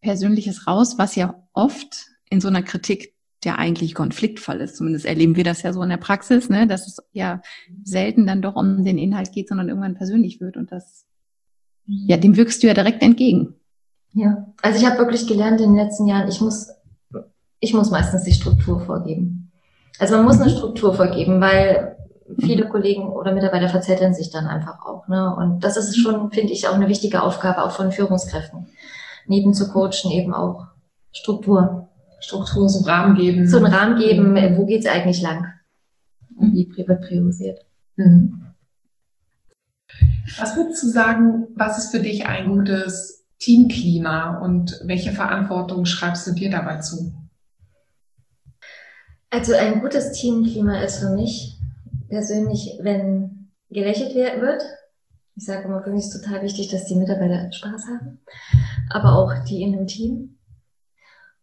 Persönliches raus, was ja oft in so einer Kritik der eigentlich Konfliktfall ist. Zumindest erleben wir das ja so in der Praxis, ne, dass es ja selten dann doch um den Inhalt geht, sondern irgendwann persönlich wird und das, ja, dem wirkst du ja direkt entgegen. Ja, also ich habe wirklich gelernt in den letzten Jahren, ich muss, ich muss meistens die Struktur vorgeben. Also man muss eine Struktur vorgeben, weil viele mhm. Kollegen oder Mitarbeiter verzetteln sich dann einfach auch. Ne? Und das ist schon, finde ich, auch eine wichtige Aufgabe auch von Führungskräften. Neben zu coachen eben auch Struktur. Struktur, so Rahmen geben. So einen Rahmen geben, mhm. wo geht's eigentlich lang? Und wie wird priorisiert? Mhm. Was würdest du sagen, was ist für dich ein gutes Teamklima und welche Verantwortung schreibst du dir dabei zu? Also ein gutes Teamklima ist für mich, persönlich, wenn gelächelt wird. Ich sage immer, für mich ist total wichtig, dass die Mitarbeiter Spaß haben, aber auch die in dem Team.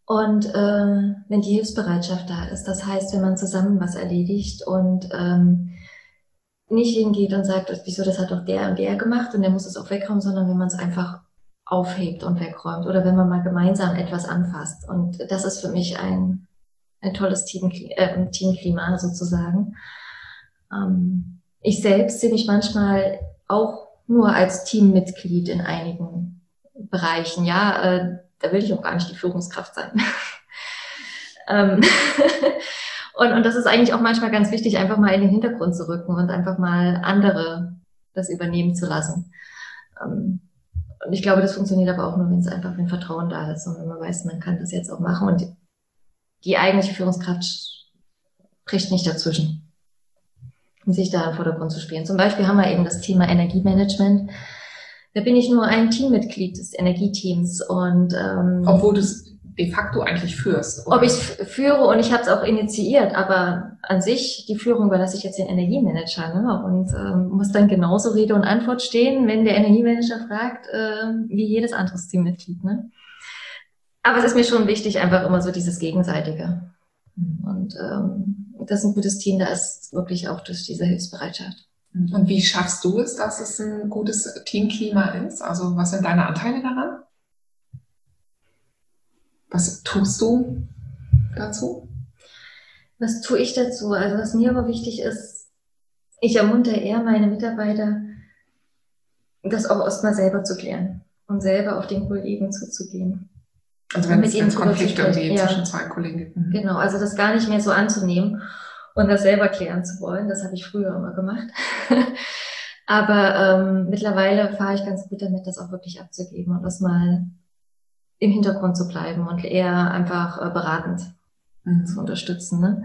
Und äh, wenn die Hilfsbereitschaft da ist, das heißt, wenn man zusammen was erledigt und ähm, nicht hingeht und sagt, wieso, das hat doch der und der gemacht und der muss es auch wegräumen, sondern wenn man es einfach aufhebt und wegräumt oder wenn man mal gemeinsam etwas anfasst. Und das ist für mich ein, ein tolles Teamklima, äh, Teamklima sozusagen. Ähm, ich selbst sehe mich manchmal auch nur als Teammitglied in einigen Bereichen. Ja, äh, da will ich auch gar nicht die Führungskraft sein. *laughs* ähm, *laughs* und, und das ist eigentlich auch manchmal ganz wichtig, einfach mal in den Hintergrund zu rücken und einfach mal andere das übernehmen zu lassen. Ähm, und ich glaube, das funktioniert aber auch nur, wenn es einfach, wenn Vertrauen da ist und wenn man weiß, man kann das jetzt auch machen und die eigentliche Führungskraft bricht nicht dazwischen, sich da im Vordergrund zu spielen. Zum Beispiel haben wir eben das Thema Energiemanagement. Da bin ich nur ein Teammitglied des Energieteams und ähm, obwohl du es de facto eigentlich führst. Oder? Ob ich führe und ich habe es auch initiiert, aber an sich die Führung überlasse ich jetzt den Energiemanager ne? und ähm, muss dann genauso Rede und Antwort stehen, wenn der Energiemanager fragt, äh, wie jedes andere Teammitglied. Ne? Aber es ist mir schon wichtig, einfach immer so dieses Gegenseitige. Und ähm, das ist ein gutes Team, da ist wirklich auch durch diese Hilfsbereitschaft. Und wie schaffst du es, dass es ein gutes Teamklima ist? Also was sind deine Anteile daran? Was tust du dazu? Was tue ich dazu? Also was mir aber wichtig ist, ich ermuntere eher meine Mitarbeiter, das auch erstmal selber zu klären und selber auf den Kollegen zuzugehen. Also wenn es Konflikte irgendwie ja. zwischen zwei Kollegen gibt. Mhm. Genau, also das gar nicht mehr so anzunehmen und das selber klären zu wollen. Das habe ich früher immer gemacht. *laughs* Aber ähm, mittlerweile fahre ich ganz gut damit, das auch wirklich abzugeben und das mal im Hintergrund zu bleiben und eher einfach äh, beratend mhm. zu unterstützen. Ne?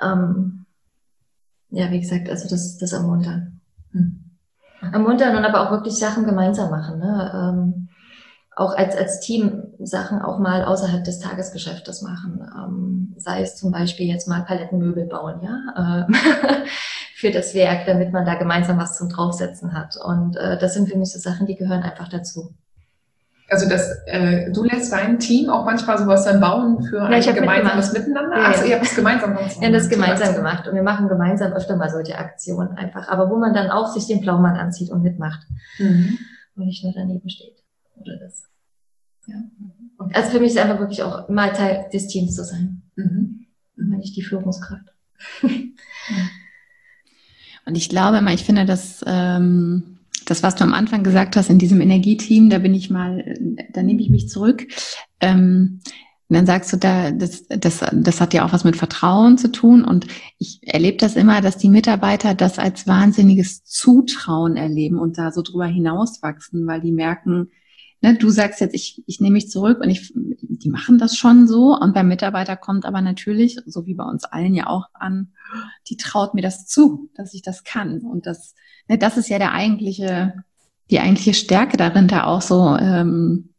Ähm, ja, wie gesagt, also das, das ermuntern. Mhm. Ermuntern und aber auch wirklich Sachen gemeinsam machen. Ne? Ähm, auch als, als Team Sachen auch mal außerhalb des Tagesgeschäftes machen. Ähm, sei es zum Beispiel jetzt mal Palettenmöbel bauen, ja, äh, *laughs* für das Werk, damit man da gemeinsam was zum Draufsetzen hat. Und äh, das sind für mich so Sachen, die gehören einfach dazu. Also das, äh, du lässt dein Team auch manchmal sowas dann bauen für ein ja, gemeinsames Miteinander? Ja, also ihr habt es gemeinsam gemacht? Ja, das gemeinsam gemacht. Und wir machen gemeinsam öfter mal solche Aktionen einfach. Aber wo man dann auch sich den Blaumann anzieht und mitmacht. Mhm. Und nicht nur daneben steht. Oder das. Ja. Also für mich ist einfach wirklich auch mal Teil des Teams zu sein. Mhm. Und nicht die Führungskraft. *laughs* und ich glaube immer, ich finde, dass ähm, das, was du am Anfang gesagt hast in diesem Energieteam, da bin ich mal, da nehme ich mich zurück. Ähm, und dann sagst du, da, das, das, das hat ja auch was mit Vertrauen zu tun. Und ich erlebe das immer, dass die Mitarbeiter das als wahnsinniges Zutrauen erleben und da so drüber hinauswachsen, weil die merken, ne, du sagst jetzt, ich, ich nehme mich zurück und ich, die machen das schon so. Und beim Mitarbeiter kommt aber natürlich, so wie bei uns allen ja auch an, die traut mir das zu, dass ich das kann. Und das, ne, das ist ja der eigentliche, die eigentliche Stärke darin, da auch so ähm,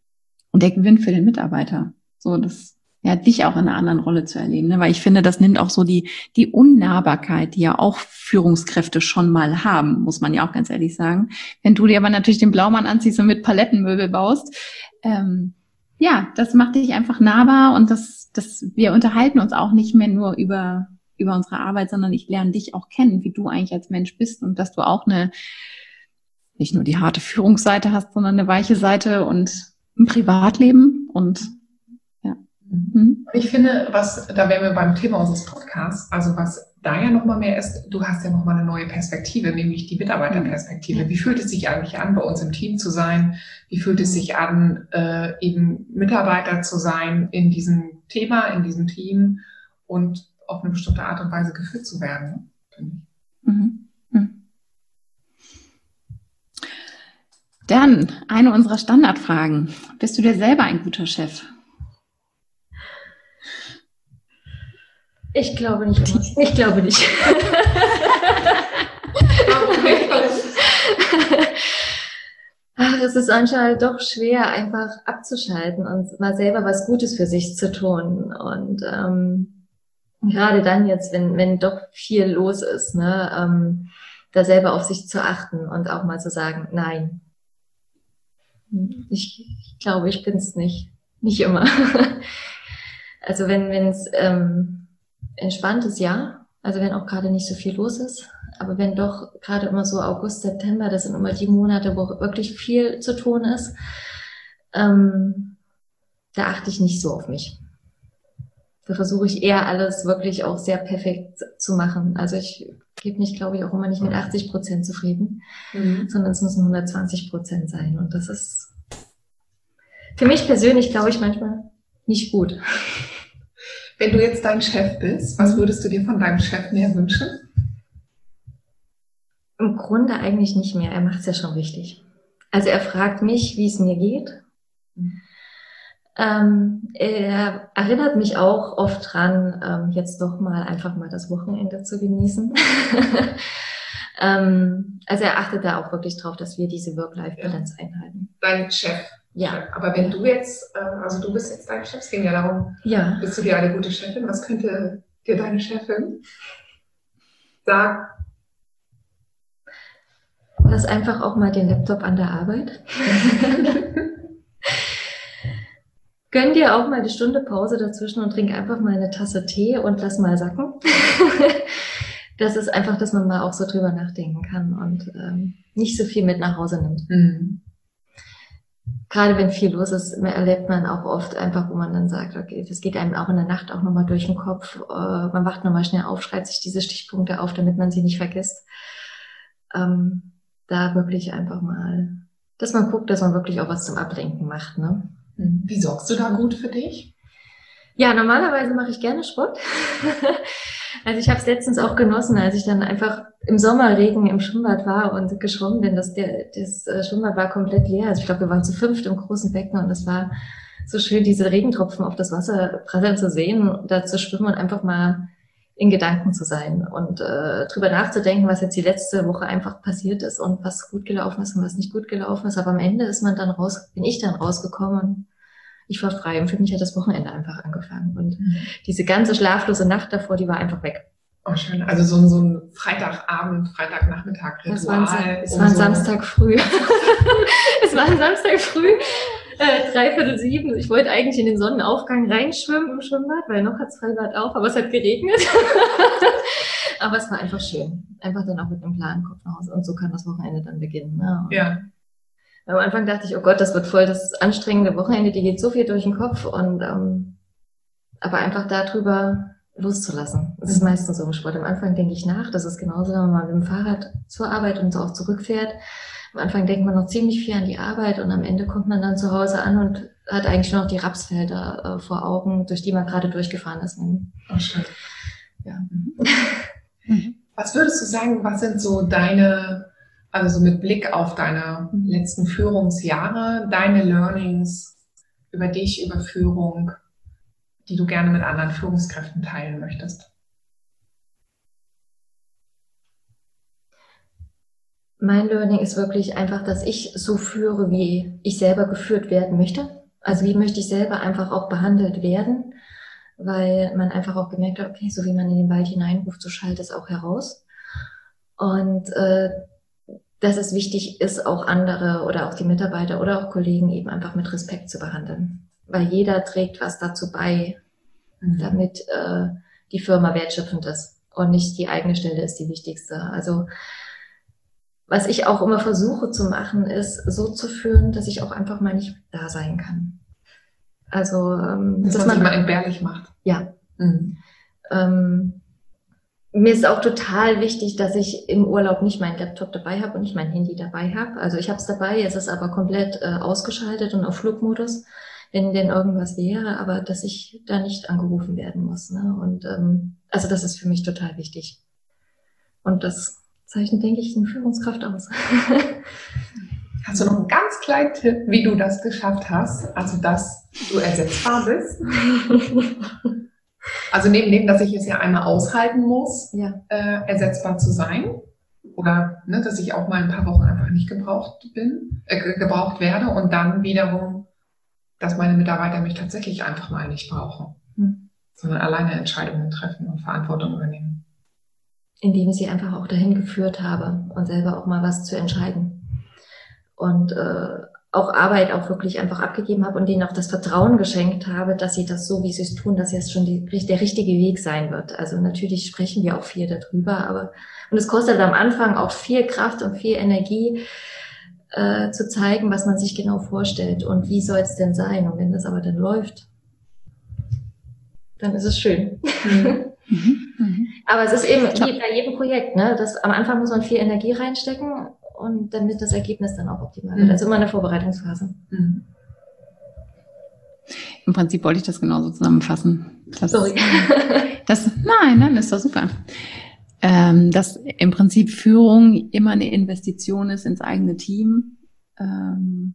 der Gewinn für den Mitarbeiter. So, das ja, dich auch in einer anderen Rolle zu erleben. Ne? Weil ich finde, das nimmt auch so die, die Unnahbarkeit, die ja auch Führungskräfte schon mal haben, muss man ja auch ganz ehrlich sagen. Wenn du dir aber natürlich den Blaumann anziehst und mit Palettenmöbel baust, ähm, ja, das macht dich einfach nahbar und das, das, wir unterhalten uns auch nicht mehr nur über, über unsere Arbeit, sondern ich lerne dich auch kennen, wie du eigentlich als Mensch bist und dass du auch eine, nicht nur die harte Führungsseite hast, sondern eine weiche Seite und ein Privatleben und Mhm. Ich finde, was, da wären wir beim Thema unseres Podcasts, also was da ja nochmal mehr ist, du hast ja nochmal eine neue Perspektive, nämlich die Mitarbeiterperspektive. Wie fühlt es sich eigentlich an, bei uns im Team zu sein? Wie fühlt es sich an, äh, eben Mitarbeiter zu sein in diesem Thema, in diesem Team und auf eine bestimmte Art und Weise geführt zu werden? Mhm. Mhm. Dann eine unserer Standardfragen. Bist du dir selber ein guter Chef? Ich glaube nicht. Ich glaube nicht. Ach, es ist anscheinend doch schwer, einfach abzuschalten und mal selber was Gutes für sich zu tun. Und ähm, gerade dann jetzt, wenn, wenn doch viel los ist, ne, ähm, da selber auf sich zu achten und auch mal zu sagen, nein. Ich, ich glaube, ich bin's nicht. Nicht immer. *laughs* also wenn es ähm, entspanntes Jahr. Also wenn auch gerade nicht so viel los ist. Aber wenn doch gerade immer so August, September, das sind immer die Monate, wo wirklich viel zu tun ist, ähm, da achte ich nicht so auf mich. Da versuche ich eher alles wirklich auch sehr perfekt zu machen. Also ich gebe mich, glaube ich, auch immer nicht mit 80 Prozent zufrieden, mhm. sondern es müssen 120 Prozent sein. Und das ist für mich persönlich, glaube ich, manchmal nicht gut. Wenn du jetzt dein Chef bist, was würdest du dir von deinem Chef mehr wünschen? Im Grunde eigentlich nicht mehr. Er macht es ja schon richtig. Also er fragt mich, wie es mir geht. Ähm, er erinnert mich auch oft dran, ähm, jetzt doch mal einfach mal das Wochenende zu genießen. *laughs* ähm, also er achtet da auch wirklich drauf, dass wir diese Work-Life-Balance ja. einhalten. Dein Chef. Ja. Aber wenn du jetzt, äh, also du bist jetzt dein Chef, es ging ja darum, ja. bist du dir eine gute Chefin? Was könnte dir deine Chefin sagen? Lass einfach auch mal den Laptop an der Arbeit. *laughs* Gönn dir auch mal eine Stunde Pause dazwischen und trink einfach mal eine Tasse Tee und lass mal sacken. *laughs* das ist einfach, dass man mal auch so drüber nachdenken kann und ähm, nicht so viel mit nach Hause nimmt. Mhm. Gerade wenn viel los ist, erlebt man auch oft einfach, wo man dann sagt, okay, das geht einem auch in der Nacht auch nochmal durch den Kopf. Äh, man wacht nochmal schnell auf, schreibt sich diese Stichpunkte auf, damit man sie nicht vergisst. Ähm, da wirklich einfach mal, dass man guckt, dass man wirklich auch was zum Ablenken macht. Ne? Mhm. Wie sorgst du da gut für dich? Ja, normalerweise mache ich gerne Sport. *laughs* also ich habe es letztens auch genossen, als ich dann einfach im Sommerregen im Schwimmbad war und geschwommen bin. Das, der, das äh, Schwimmbad war komplett leer. Also ich glaube, wir waren zu fünft im großen Becken und es war so schön, diese Regentropfen auf das Wasser prasseln zu sehen, da zu schwimmen und einfach mal in Gedanken zu sein und äh, drüber nachzudenken, was jetzt die letzte Woche einfach passiert ist und was gut gelaufen ist und was nicht gut gelaufen ist. Aber am Ende ist man dann raus, bin ich dann rausgekommen ich war frei und für mich hat das Wochenende einfach angefangen. Und mhm. diese ganze schlaflose Nacht davor, die war einfach weg. Oh, schön. Also so, so ein Freitagabend, Freitagnachmittag Ritual. Es war ein, es war ein so Samstag früh. *laughs* es war ein Samstag früh, äh, dreiviertel sieben. Ich wollte eigentlich in den Sonnenaufgang reinschwimmen im Schwimmbad, weil noch hat's Freibad auf, aber es hat geregnet. *laughs* aber es war einfach schön. Einfach dann auch mit einem klaren Kopf nach Hause. Und so kann das Wochenende dann beginnen. Ne? Ja. Am Anfang dachte ich, oh Gott, das wird voll das anstrengende Wochenende, die geht so viel durch den Kopf und ähm, aber einfach darüber loszulassen. Das ist meistens so im Sport. Am Anfang denke ich nach, das ist genauso, wenn man mit dem Fahrrad zur Arbeit und so auch zurückfährt. Am Anfang denkt man noch ziemlich viel an die Arbeit und am Ende kommt man dann zu Hause an und hat eigentlich nur noch die Rapsfelder äh, vor Augen, durch die man gerade durchgefahren ist. Oh, schön. Ja. Mhm. *laughs* Was würdest du sagen, was sind so deine also so mit Blick auf deine mhm. letzten Führungsjahre, deine Learnings über dich, über Führung, die du gerne mit anderen Führungskräften teilen möchtest? Mein Learning ist wirklich einfach, dass ich so führe, wie ich selber geführt werden möchte. Also wie möchte ich selber einfach auch behandelt werden, weil man einfach auch gemerkt hat, okay, so wie man in den Wald hineinruft, so schallt es auch heraus. Und äh, dass es wichtig ist, auch andere oder auch die Mitarbeiter oder auch Kollegen eben einfach mit Respekt zu behandeln. Weil jeder trägt was dazu bei, mhm. damit äh, die Firma wertschöpfend ist und nicht die eigene Stelle ist die wichtigste. Also was ich auch immer versuche zu machen, ist so zu führen, dass ich auch einfach mal nicht da sein kann. Also ähm, dass, dass man mal entbehrlich macht. Ja. Mhm. Ähm, mir ist auch total wichtig, dass ich im Urlaub nicht meinen Laptop dabei habe und nicht mein Handy dabei habe. Also ich habe es dabei, es ist aber komplett äh, ausgeschaltet und auf Flugmodus, wenn denn irgendwas wäre, aber dass ich da nicht angerufen werden muss. Ne? Und ähm, also das ist für mich total wichtig. Und das zeichnet, denke ich, eine Führungskraft aus. *laughs* Hast du noch einen ganz kleinen Tipp, wie du das geschafft hast? Also, dass du ersetzbar bist? *laughs* Also neben dem, dass ich es ja einmal aushalten muss, ja. äh, ersetzbar zu sein. Oder ne, dass ich auch mal ein paar Wochen einfach nicht gebraucht bin, äh, gebraucht werde und dann wiederum, dass meine Mitarbeiter mich tatsächlich einfach mal nicht brauchen, hm. sondern alleine Entscheidungen treffen und Verantwortung übernehmen. Indem ich sie einfach auch dahin geführt habe und selber auch mal was zu entscheiden. Und äh, auch Arbeit auch wirklich einfach abgegeben habe und denen auch das Vertrauen geschenkt habe, dass sie das so, wie sie es tun, dass es schon die, der richtige Weg sein wird. Also natürlich sprechen wir auch viel darüber, aber und es kostet am Anfang auch viel Kraft und viel Energie, äh, zu zeigen, was man sich genau vorstellt und wie soll es denn sein. Und wenn das aber dann läuft, dann ist es schön. Mhm. *laughs* Mhm. aber es ist eben wie bei jedem Projekt, ne? Das, am Anfang muss man viel Energie reinstecken und damit das Ergebnis dann auch optimal wird. Mhm. Also immer eine Vorbereitungsphase. Mhm. Im Prinzip wollte ich das genauso zusammenfassen. Das, Sorry. *laughs* Das, nein, nein, das ist doch super. Ähm, dass im Prinzip Führung immer eine Investition ist ins eigene Team, ähm,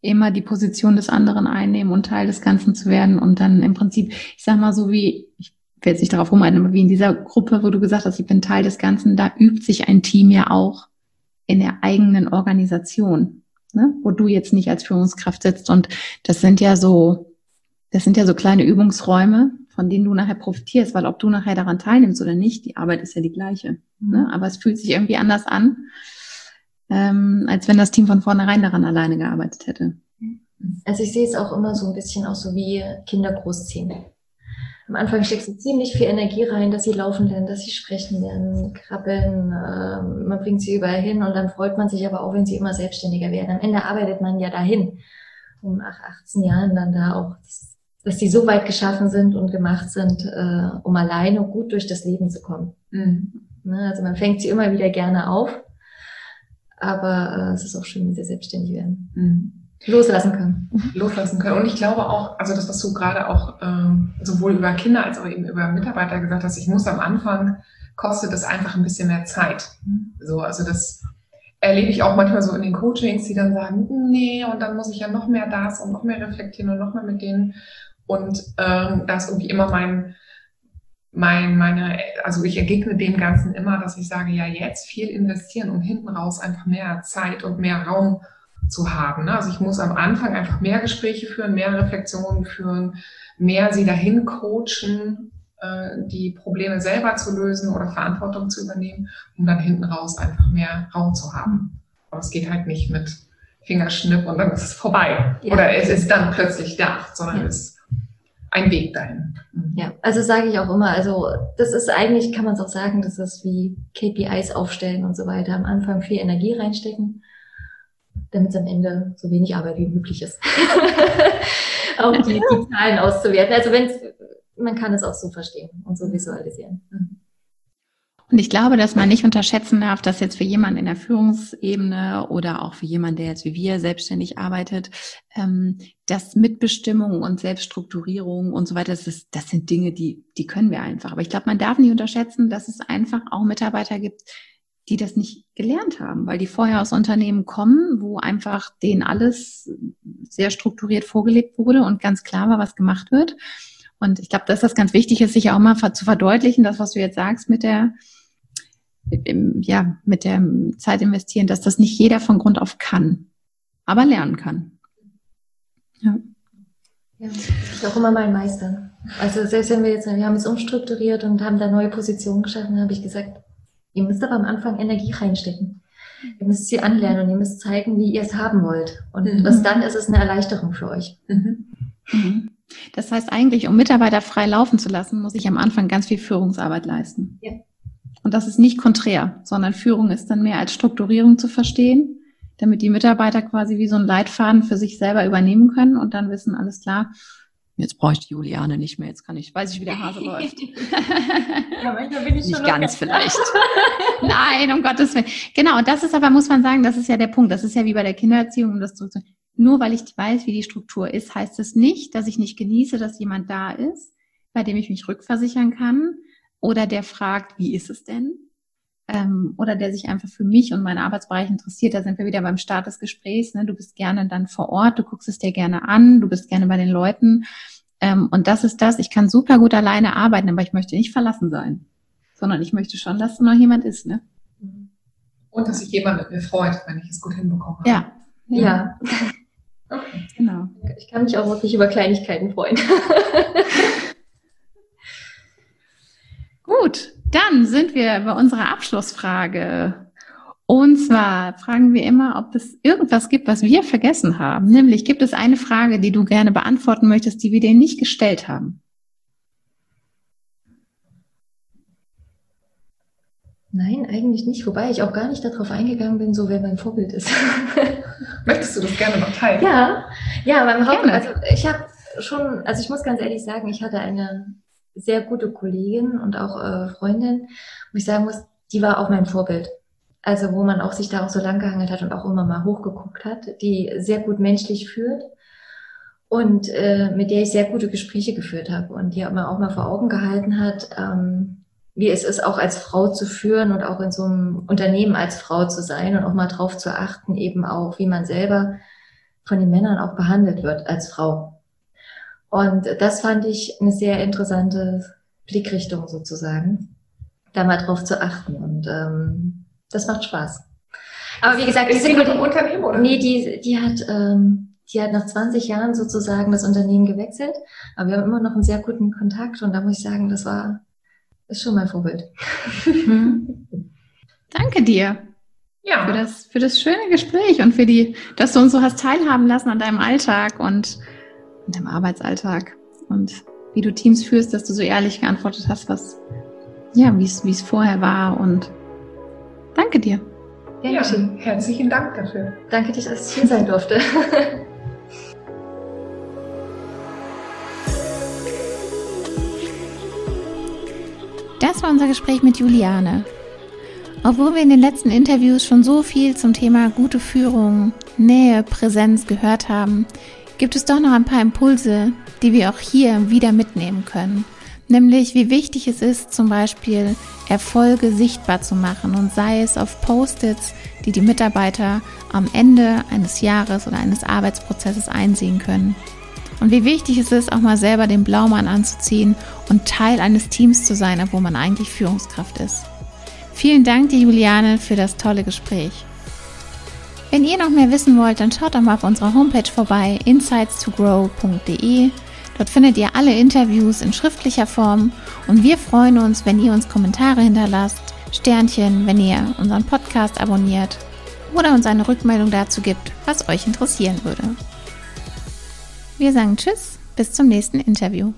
immer die Position des anderen einnehmen und Teil des Ganzen zu werden und dann im Prinzip, ich sag mal so wie, ich will jetzt nicht darauf rumreiten, aber wie in dieser Gruppe, wo du gesagt hast, ich bin Teil des Ganzen, da übt sich ein Team ja auch in der eigenen Organisation, ne? wo du jetzt nicht als Führungskraft sitzt und das sind ja so, das sind ja so kleine Übungsräume, von denen du nachher profitierst, weil ob du nachher daran teilnimmst oder nicht, die Arbeit ist ja die gleiche. Ne? Mhm. Aber es fühlt sich irgendwie anders an ähm, als wenn das Team von vornherein daran alleine gearbeitet hätte. Also ich sehe es auch immer so ein bisschen auch so wie Kinder großziehen. Am Anfang steckst du ziemlich viel Energie rein, dass sie laufen lernen, dass sie sprechen lernen, krabbeln, äh, man bringt sie überall hin und dann freut man sich aber auch, wenn sie immer selbstständiger werden. Am Ende arbeitet man ja dahin, um nach 18 Jahren dann da auch, dass die so weit geschaffen sind und gemacht sind, äh, um alleine gut durch das Leben zu kommen. Mhm. Ne, also man fängt sie immer wieder gerne auf aber äh, es ist auch schön, wenn sie selbstständig werden. Mhm. Loslassen können. Loslassen können. Und ich glaube auch, also das, was du gerade auch ähm, sowohl über Kinder als auch eben über Mitarbeiter gesagt hast, ich muss am Anfang, kostet es einfach ein bisschen mehr Zeit. So, also das erlebe ich auch manchmal so in den Coachings, die dann sagen, nee, und dann muss ich ja noch mehr das und noch mehr reflektieren und noch mehr mit denen. Und ähm, da ist irgendwie immer mein, mein, meine, also ich ergegne dem Ganzen immer, dass ich sage, ja, jetzt viel investieren, um hinten raus einfach mehr Zeit und mehr Raum zu haben. Ne? Also ich muss am Anfang einfach mehr Gespräche führen, mehr Reflexionen führen, mehr sie dahin coachen, äh, die Probleme selber zu lösen oder Verantwortung zu übernehmen, um dann hinten raus einfach mehr Raum zu haben. Aber es geht halt nicht mit Fingerschnipp und dann ist es vorbei. Ja. Oder es ist dann plötzlich da, sondern ja. es ein Weg dahin. Ja, also sage ich auch immer, also das ist eigentlich, kann man es auch sagen, das ist wie KPIs aufstellen und so weiter. Am Anfang viel Energie reinstecken, damit es am Ende so wenig Arbeit wie möglich ist. *laughs* auch die, die Zahlen auszuwerten. Also wenn man kann es auch so verstehen und so visualisieren. Mhm. Und ich glaube, dass man nicht unterschätzen darf, dass jetzt für jemanden in der Führungsebene oder auch für jemanden, der jetzt wie wir selbstständig arbeitet, ähm, das Mitbestimmung und Selbststrukturierung und so weiter, das, ist, das sind Dinge, die, die können wir einfach. Aber ich glaube, man darf nicht unterschätzen, dass es einfach auch Mitarbeiter gibt, die das nicht gelernt haben, weil die vorher aus Unternehmen kommen, wo einfach denen alles sehr strukturiert vorgelebt wurde und ganz klar war, was gemacht wird. Und ich glaube, dass das ganz wichtig ist, sich auch mal zu verdeutlichen, das, was du jetzt sagst mit der, ja, mit der Zeit investieren, dass das nicht jeder von Grund auf kann, aber lernen kann. Ja. Ja, ist auch immer mein Meister. Also selbst wenn wir jetzt, wir haben es umstrukturiert und haben da neue Positionen geschaffen, habe ich gesagt, ihr müsst aber am Anfang Energie reinstecken. Ihr müsst sie anlernen und ihr müsst zeigen, wie ihr es haben wollt. Und mhm. was dann ist es eine Erleichterung für euch. Mhm. Mhm. Das heißt eigentlich, um Mitarbeiter frei laufen zu lassen, muss ich am Anfang ganz viel Führungsarbeit leisten. Ja. Und das ist nicht konträr, sondern Führung ist dann mehr als Strukturierung zu verstehen, damit die Mitarbeiter quasi wie so ein Leitfaden für sich selber übernehmen können und dann wissen, alles klar, jetzt brauche ich die Juliane nicht mehr, jetzt kann ich, weiß ich, wie der Hase läuft. *laughs* ja, manchmal bin ich nicht schon ganz vielleicht. *laughs* Nein, um Gottes Willen. Genau, und das ist aber, muss man sagen, das ist ja der Punkt. Das ist ja wie bei der Kindererziehung, um das zu nur weil ich weiß, wie die Struktur ist, heißt es das nicht, dass ich nicht genieße, dass jemand da ist, bei dem ich mich rückversichern kann oder der fragt, wie ist es denn? Ähm, oder der sich einfach für mich und meinen Arbeitsbereich interessiert. Da sind wir wieder beim Start des Gesprächs. Ne? Du bist gerne dann vor Ort, du guckst es dir gerne an, du bist gerne bei den Leuten. Ähm, und das ist das, ich kann super gut alleine arbeiten, aber ich möchte nicht verlassen sein, sondern ich möchte schon, dass noch jemand ist. Ne? Und dass sich jemand mit mir freut, wenn ich es gut hinbekomme. Ja. Ja. ja. *laughs* Okay. Genau. Ich kann mich auch wirklich über Kleinigkeiten freuen. *laughs* Gut, dann sind wir bei unserer Abschlussfrage. Und zwar fragen wir immer, ob es irgendwas gibt, was wir vergessen haben. Nämlich, gibt es eine Frage, die du gerne beantworten möchtest, die wir dir nicht gestellt haben? Nein, eigentlich nicht. Wobei ich auch gar nicht darauf eingegangen bin, so wer mein Vorbild ist. *laughs* Möchtest du das gerne noch teilen? Ja, ja, beim Haupt, also ich habe schon, also ich muss ganz ehrlich sagen, ich hatte eine sehr gute Kollegin und auch äh, Freundin, wo ich sagen muss, die war auch mein Vorbild. Also wo man auch sich da auch so lang gehangelt hat und auch immer mal hochgeguckt hat, die sehr gut menschlich führt und äh, mit der ich sehr gute Gespräche geführt habe und die mir auch mal vor Augen gehalten hat, ähm, wie es ist, auch als Frau zu führen und auch in so einem Unternehmen als Frau zu sein und auch mal drauf zu achten, eben auch, wie man selber von den Männern auch behandelt wird als Frau. Und das fand ich eine sehr interessante Blickrichtung sozusagen, da mal drauf zu achten. Und ähm, das macht Spaß. Aber wie gesagt, ist diese die im Unternehmen oder? Nee, die, die hat, ähm, die hat nach 20 Jahren sozusagen das Unternehmen gewechselt. Aber wir haben immer noch einen sehr guten Kontakt und da muss ich sagen, das war ist schon mein Vorbild. *laughs* *laughs* Danke dir. Ja. Für das, für das schöne Gespräch und für die, dass du uns so hast teilhaben lassen an deinem Alltag und an deinem Arbeitsalltag und wie du Teams führst, dass du so ehrlich geantwortet hast, was, ja, wie es, wie es vorher war und danke dir. Ja, herzlichen Dank dafür. Danke, dass ich hier sein durfte. *laughs* Das war unser Gespräch mit Juliane. Obwohl wir in den letzten Interviews schon so viel zum Thema gute Führung, Nähe, Präsenz gehört haben, gibt es doch noch ein paar Impulse, die wir auch hier wieder mitnehmen können. Nämlich, wie wichtig es ist, zum Beispiel Erfolge sichtbar zu machen und sei es auf Post-its, die die Mitarbeiter am Ende eines Jahres oder eines Arbeitsprozesses einsehen können. Und wie wichtig es ist, auch mal selber den Blaumann anzuziehen und Teil eines Teams zu sein, obwohl man eigentlich Führungskraft ist. Vielen Dank, die Juliane, für das tolle Gespräch. Wenn ihr noch mehr wissen wollt, dann schaut doch mal auf unserer Homepage vorbei, insightstogrow.de. Dort findet ihr alle Interviews in schriftlicher Form und wir freuen uns, wenn ihr uns Kommentare hinterlasst, Sternchen, wenn ihr unseren Podcast abonniert oder uns eine Rückmeldung dazu gibt, was euch interessieren würde. Wir sagen Tschüss, bis zum nächsten Interview.